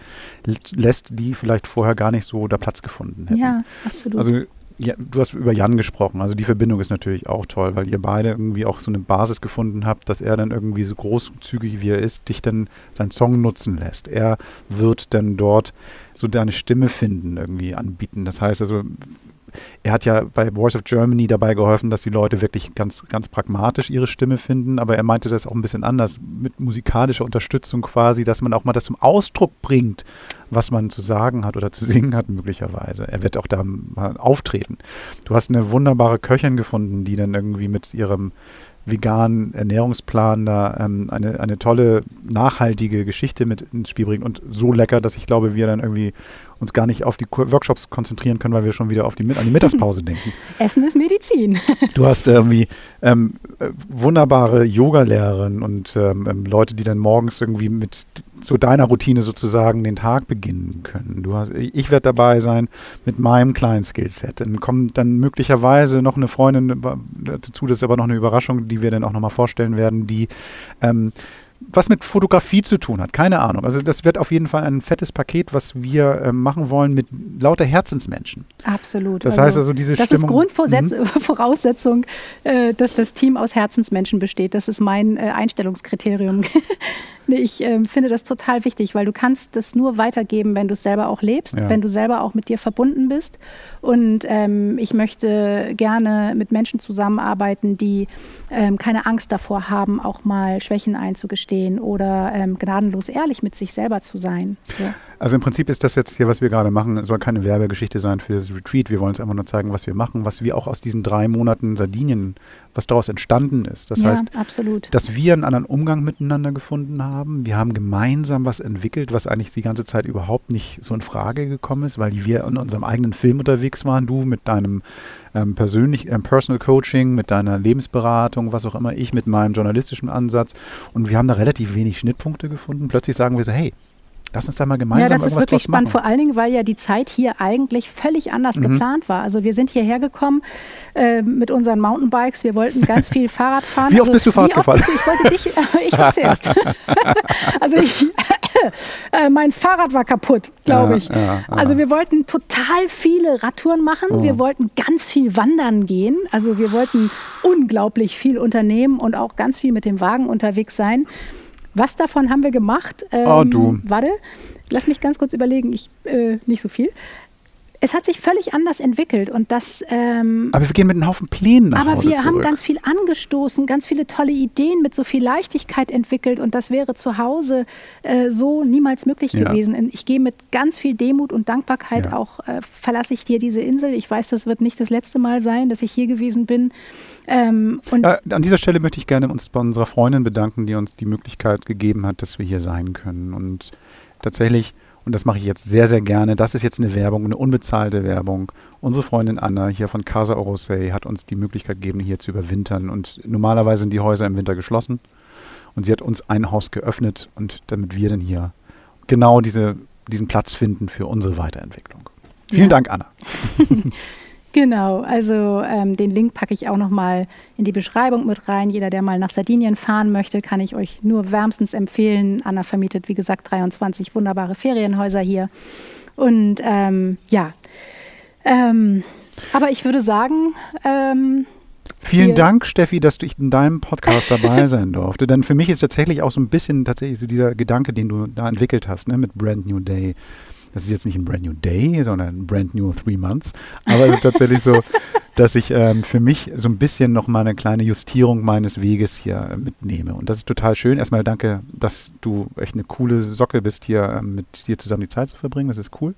lässt, die vielleicht vorher gar nicht so da Platz gefunden hätten. Ja, absolut. Also ja, du hast über Jan gesprochen. Also die Verbindung ist natürlich auch toll, weil ihr beide irgendwie auch so eine Basis gefunden habt, dass er dann irgendwie so großzügig wie er ist, dich dann seinen Song nutzen lässt. Er wird dann dort so deine Stimme finden, irgendwie anbieten. Das heißt also, er hat ja bei Voice of Germany dabei geholfen, dass die Leute wirklich ganz, ganz pragmatisch ihre Stimme finden, aber er meinte das auch ein bisschen anders, mit musikalischer Unterstützung quasi, dass man auch mal das zum Ausdruck bringt, was man zu sagen hat oder zu singen hat möglicherweise. Er wird auch da mal auftreten. Du hast eine wunderbare Köchin gefunden, die dann irgendwie mit ihrem veganen Ernährungsplan da ähm, eine, eine tolle, nachhaltige Geschichte mit ins Spiel bringt und so lecker, dass ich glaube, wir dann irgendwie uns gar nicht auf die Workshops konzentrieren können, weil wir schon wieder auf die, an die Mittagspause [laughs] denken. Essen ist Medizin. Du hast irgendwie ähm, äh, wunderbare Yoga-Lehrerinnen und ähm, ähm, Leute, die dann morgens irgendwie mit so deiner Routine sozusagen den Tag beginnen können. Du hast, ich werde dabei sein mit meinem kleinen Skillset. Dann kommt dann möglicherweise noch eine Freundin dazu, das ist aber noch eine Überraschung, die wir dann auch nochmal vorstellen werden, die ähm, was mit Fotografie zu tun hat. Keine Ahnung. Also das wird auf jeden Fall ein fettes Paket, was wir äh, machen wollen mit lauter Herzensmenschen. Absolut. Das also, heißt also diese das Stimmung. Das ist Grundvoraussetzung, mhm. [laughs] äh, dass das Team aus Herzensmenschen besteht. Das ist mein äh, Einstellungskriterium. [laughs] nee, ich ähm, finde das total wichtig, weil du kannst das nur weitergeben, wenn du es selber auch lebst, ja. wenn du selber auch mit dir verbunden bist. Und ähm, ich möchte gerne mit Menschen zusammenarbeiten, die ähm, keine Angst davor haben, auch mal Schwächen einzugestehen oder ähm, gnadenlos ehrlich mit sich selber zu sein. So. Also im Prinzip ist das jetzt hier, was wir gerade machen, soll keine Werbegeschichte sein für das Retreat. Wir wollen uns einfach nur zeigen, was wir machen, was wir auch aus diesen drei Monaten Sardinien, was daraus entstanden ist. Das ja, heißt, absolut. dass wir einen anderen Umgang miteinander gefunden haben. Wir haben gemeinsam was entwickelt, was eigentlich die ganze Zeit überhaupt nicht so in Frage gekommen ist, weil wir in unserem eigenen Film unterwegs waren. Du mit deinem ähm, persönlich, ähm, Personal Coaching, mit deiner Lebensberatung, was auch immer, ich mit meinem journalistischen Ansatz. Und wir haben da relativ wenig Schnittpunkte gefunden. Plötzlich sagen wir so, hey, Lass uns da mal gemeinsam Ja, das ist wirklich spannend, vor allen Dingen, weil ja die Zeit hier eigentlich völlig anders mhm. geplant war. Also wir sind hierher gekommen äh, mit unseren Mountainbikes, wir wollten ganz viel Fahrrad fahren. Wie oft also, bist du Fahrrad gefahren? ich wollte dich, äh, [laughs] [laughs] ich war zuerst. [laughs] also ich, Äh, mein Fahrrad war kaputt, glaube Ja, ich. ja, ja. Also wir wollten total viele Radtouren machen. Oh. Wir wollten ganz viel wandern gehen. Also wir wollten unglaublich viel unternehmen und auch ganz viel mit dem Wagen unterwegs sein. Was davon haben wir gemacht? Ähm, Oh, du. Warte, lass mich ganz kurz überlegen. Ich, äh, nicht so viel. Es hat sich völlig anders entwickelt und das ähm, Aber wir gehen mit einem Haufen Plänen nach aber Hause wir zurück. haben ganz viel angestoßen, ganz viele tolle Ideen mit so viel Leichtigkeit entwickelt und das wäre zu Hause äh, so niemals möglich Ja. gewesen. Ich gehe mit ganz viel Demut und Dankbarkeit Ja. auch, äh, verlasse ich dir diese Insel. Ich weiß, das wird nicht das letzte Mal sein, dass ich hier gewesen bin. Ähm, Ja, an dieser Stelle möchte ich gerne uns bei unserer Freundin bedanken, die uns die Möglichkeit gegeben hat, dass wir hier sein können. Und tatsächlich, und das mache ich jetzt sehr, sehr gerne, das ist jetzt eine Werbung, eine unbezahlte Werbung. Unsere Freundin Anna hier von Casa Orosei hat uns die Möglichkeit gegeben, hier zu überwintern. Und normalerweise sind die Häuser im Winter geschlossen. Und sie hat uns ein Haus geöffnet und damit wir dann hier genau diese, diesen Platz finden für unsere Weiterentwicklung. Vielen Ja. Dank, Anna. [laughs] Genau, also ähm, den Link packe ich auch nochmal in die Beschreibung mit rein. Jeder, der mal nach Sardinien fahren möchte, kann ich euch nur wärmstens empfehlen. Anna vermietet, wie gesagt, 23 wunderbare Ferienhäuser hier. Und ähm, ja, ähm, aber ich würde sagen, ähm, Vielen Wir- Dank, Steffi, dass ich in deinem Podcast dabei [laughs] sein durfte. Denn für mich ist tatsächlich auch so ein bisschen tatsächlich so dieser Gedanke, den du da entwickelt hast, ne, mit Brand New Day. Das ist jetzt nicht ein Brand New Day, sondern ein Brand New Three Months. Aber es ist tatsächlich so, [laughs] dass ich ähm, für mich so ein bisschen nochmal eine kleine Justierung meines Weges hier äh, mitnehme. Und das ist total schön. Erstmal danke, dass du echt eine coole Socke bist, hier ähm, mit dir zusammen die Zeit zu verbringen. Das ist cool.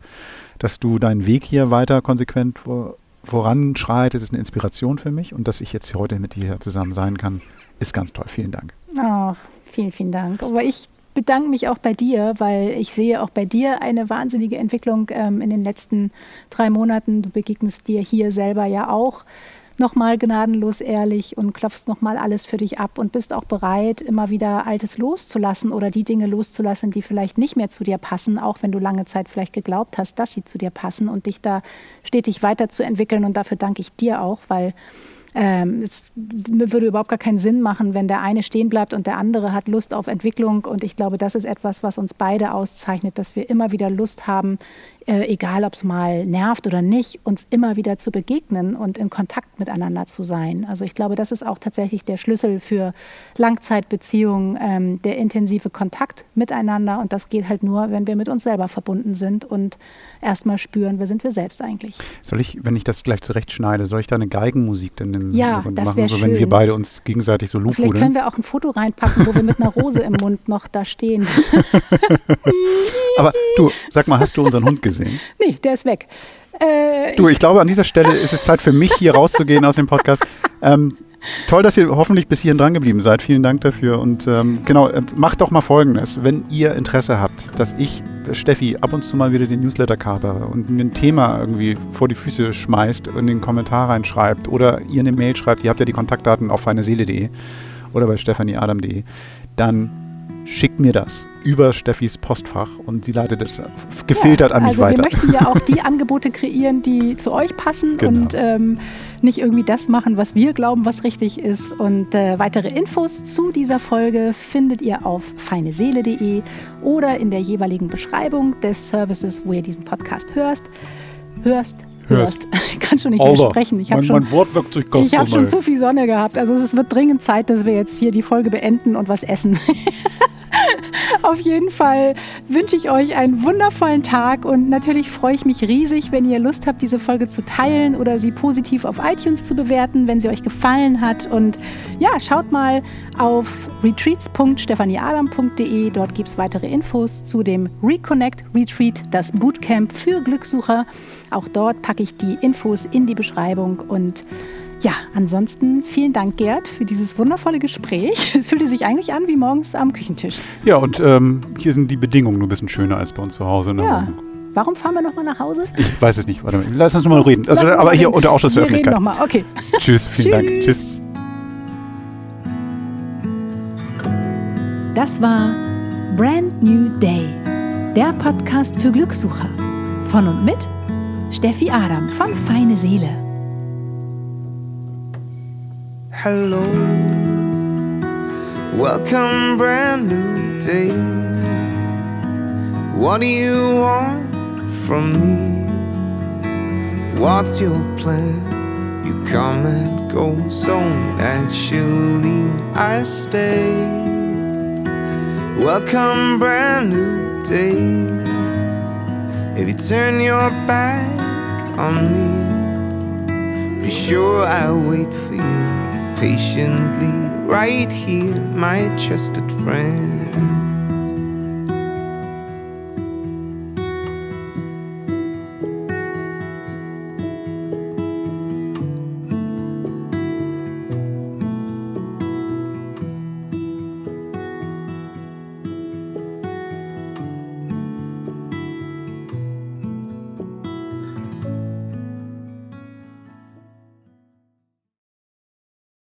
Dass du deinen Weg hier weiter konsequent vor, voranschreitest, ist eine Inspiration für mich. Und dass ich jetzt heute mit dir zusammen sein kann, ist ganz toll. Vielen Dank. Oh, vielen, vielen Dank. Aber ich bedanke mich auch bei dir, weil ich sehe auch bei dir eine wahnsinnige Entwicklung ähm, in den letzten drei Monaten. Du begegnest dir hier selber ja auch nochmal gnadenlos ehrlich und klopfst nochmal alles für dich ab und bist auch bereit, immer wieder Altes loszulassen oder die Dinge loszulassen, die vielleicht nicht mehr zu dir passen, auch wenn du lange Zeit vielleicht geglaubt hast, dass sie zu dir passen und dich da stetig weiterzuentwickeln. Und dafür danke ich dir auch, weil ähm, es würde überhaupt gar keinen Sinn machen, wenn der eine stehen bleibt und der andere hat Lust auf Entwicklung. Und ich glaube, das ist etwas, was uns beide auszeichnet, dass wir immer wieder Lust haben, äh, egal ob es mal nervt oder nicht, uns immer wieder zu begegnen und in Kontakt miteinander zu sein. Also ich glaube, das ist auch tatsächlich der Schlüssel für Langzeitbeziehungen, ähm, der intensive Kontakt miteinander. Und das geht halt nur, wenn wir mit uns selber verbunden sind und erstmal spüren, wer sind wir selbst eigentlich. Soll ich, wenn ich das gleich zurechtschneide, soll ich da eine Geigenmusik denn im Ja, Hintergrund das machen, so wenn wir beide uns gegenseitig so Vielleicht können wir auch ein Foto reinpacken, wo wir mit einer Rose im Mund noch da stehen. [laughs] [laughs] Aber du, sag mal, hast du unseren Hund gesehen? [laughs] nee, der ist weg. Äh, Du, ich glaube, an dieser Stelle ist es Zeit für mich, hier rauszugehen aus dem Podcast. Ähm, toll, dass ihr hoffentlich bis hierhin dran geblieben seid. Vielen Dank dafür. Und ähm, genau, äh, macht doch mal Folgendes. Wenn ihr Interesse habt, dass ich äh, Steffi ab und zu mal wieder den Newsletter kapere und mir ein Thema irgendwie vor die Füße schmeißt, in den Kommentar reinschreibt oder ihr eine Mail schreibt, ihr habt ja die Kontaktdaten auf feineseele.de oder bei stefanieadam.de, dann schickt mir das über Steffis Postfach und sie leitet das f- gefiltert an mich also weiter. wir möchten ja auch die [laughs] Angebote kreieren, die zu euch passen Genau. und ähm, nicht irgendwie das machen, was wir glauben, was richtig ist. Und äh, weitere Infos zu dieser Folge findet ihr auf feineseele.de oder in der jeweiligen Beschreibung des Services, wo ihr diesen Podcast hörst. Hörst, hörst. Hörst. Ich [laughs] kann schon nicht mehr sprechen. Ich habe schon. Ich habe schon zu viel Sonne gehabt. Also es wird dringend Zeit, dass wir jetzt hier die Folge beenden und was essen. [laughs] Auf jeden Fall wünsche ich euch einen wundervollen Tag und natürlich freue ich mich riesig, wenn ihr Lust habt, diese Folge zu teilen oder sie positiv auf iTunes zu bewerten, wenn sie euch gefallen hat. Und ja, schaut mal auf retreats.stefanieadam.de. Dort gibt es weitere Infos zu dem Reconnect Retreat, das Bootcamp für Glückssucher. Auch dort packe ich die Infos in die Beschreibung und ja, ansonsten vielen Dank, Gerd, für dieses wundervolle Gespräch. [laughs] Es fühlte sich eigentlich an wie morgens am Küchentisch. Ja, und ähm, hier sind die Bedingungen nur ein bisschen schöner als bei uns zu Hause. in der Ja. Wohnung. Warum fahren wir nochmal nach Hause? Ich weiß es nicht. Warte mal. Lass uns mal reden. Also, aber mal hier reden. unter Ausschuss der Wir reden Öffentlichkeit. nochmal, okay. Tschüss, vielen Dank. Tschüss. Tschüss. Das war Brand New Day, der Podcast für Glückssucher. Von und mit Steffi Adam von Feine Seele. Hello, welcome, brand new day. What do you want from me? What's your plan? You come and go so naturally. I stay. Welcome, brand new day. If you turn your back on me, be sure I'll wait for you patiently right here, my trusted friend.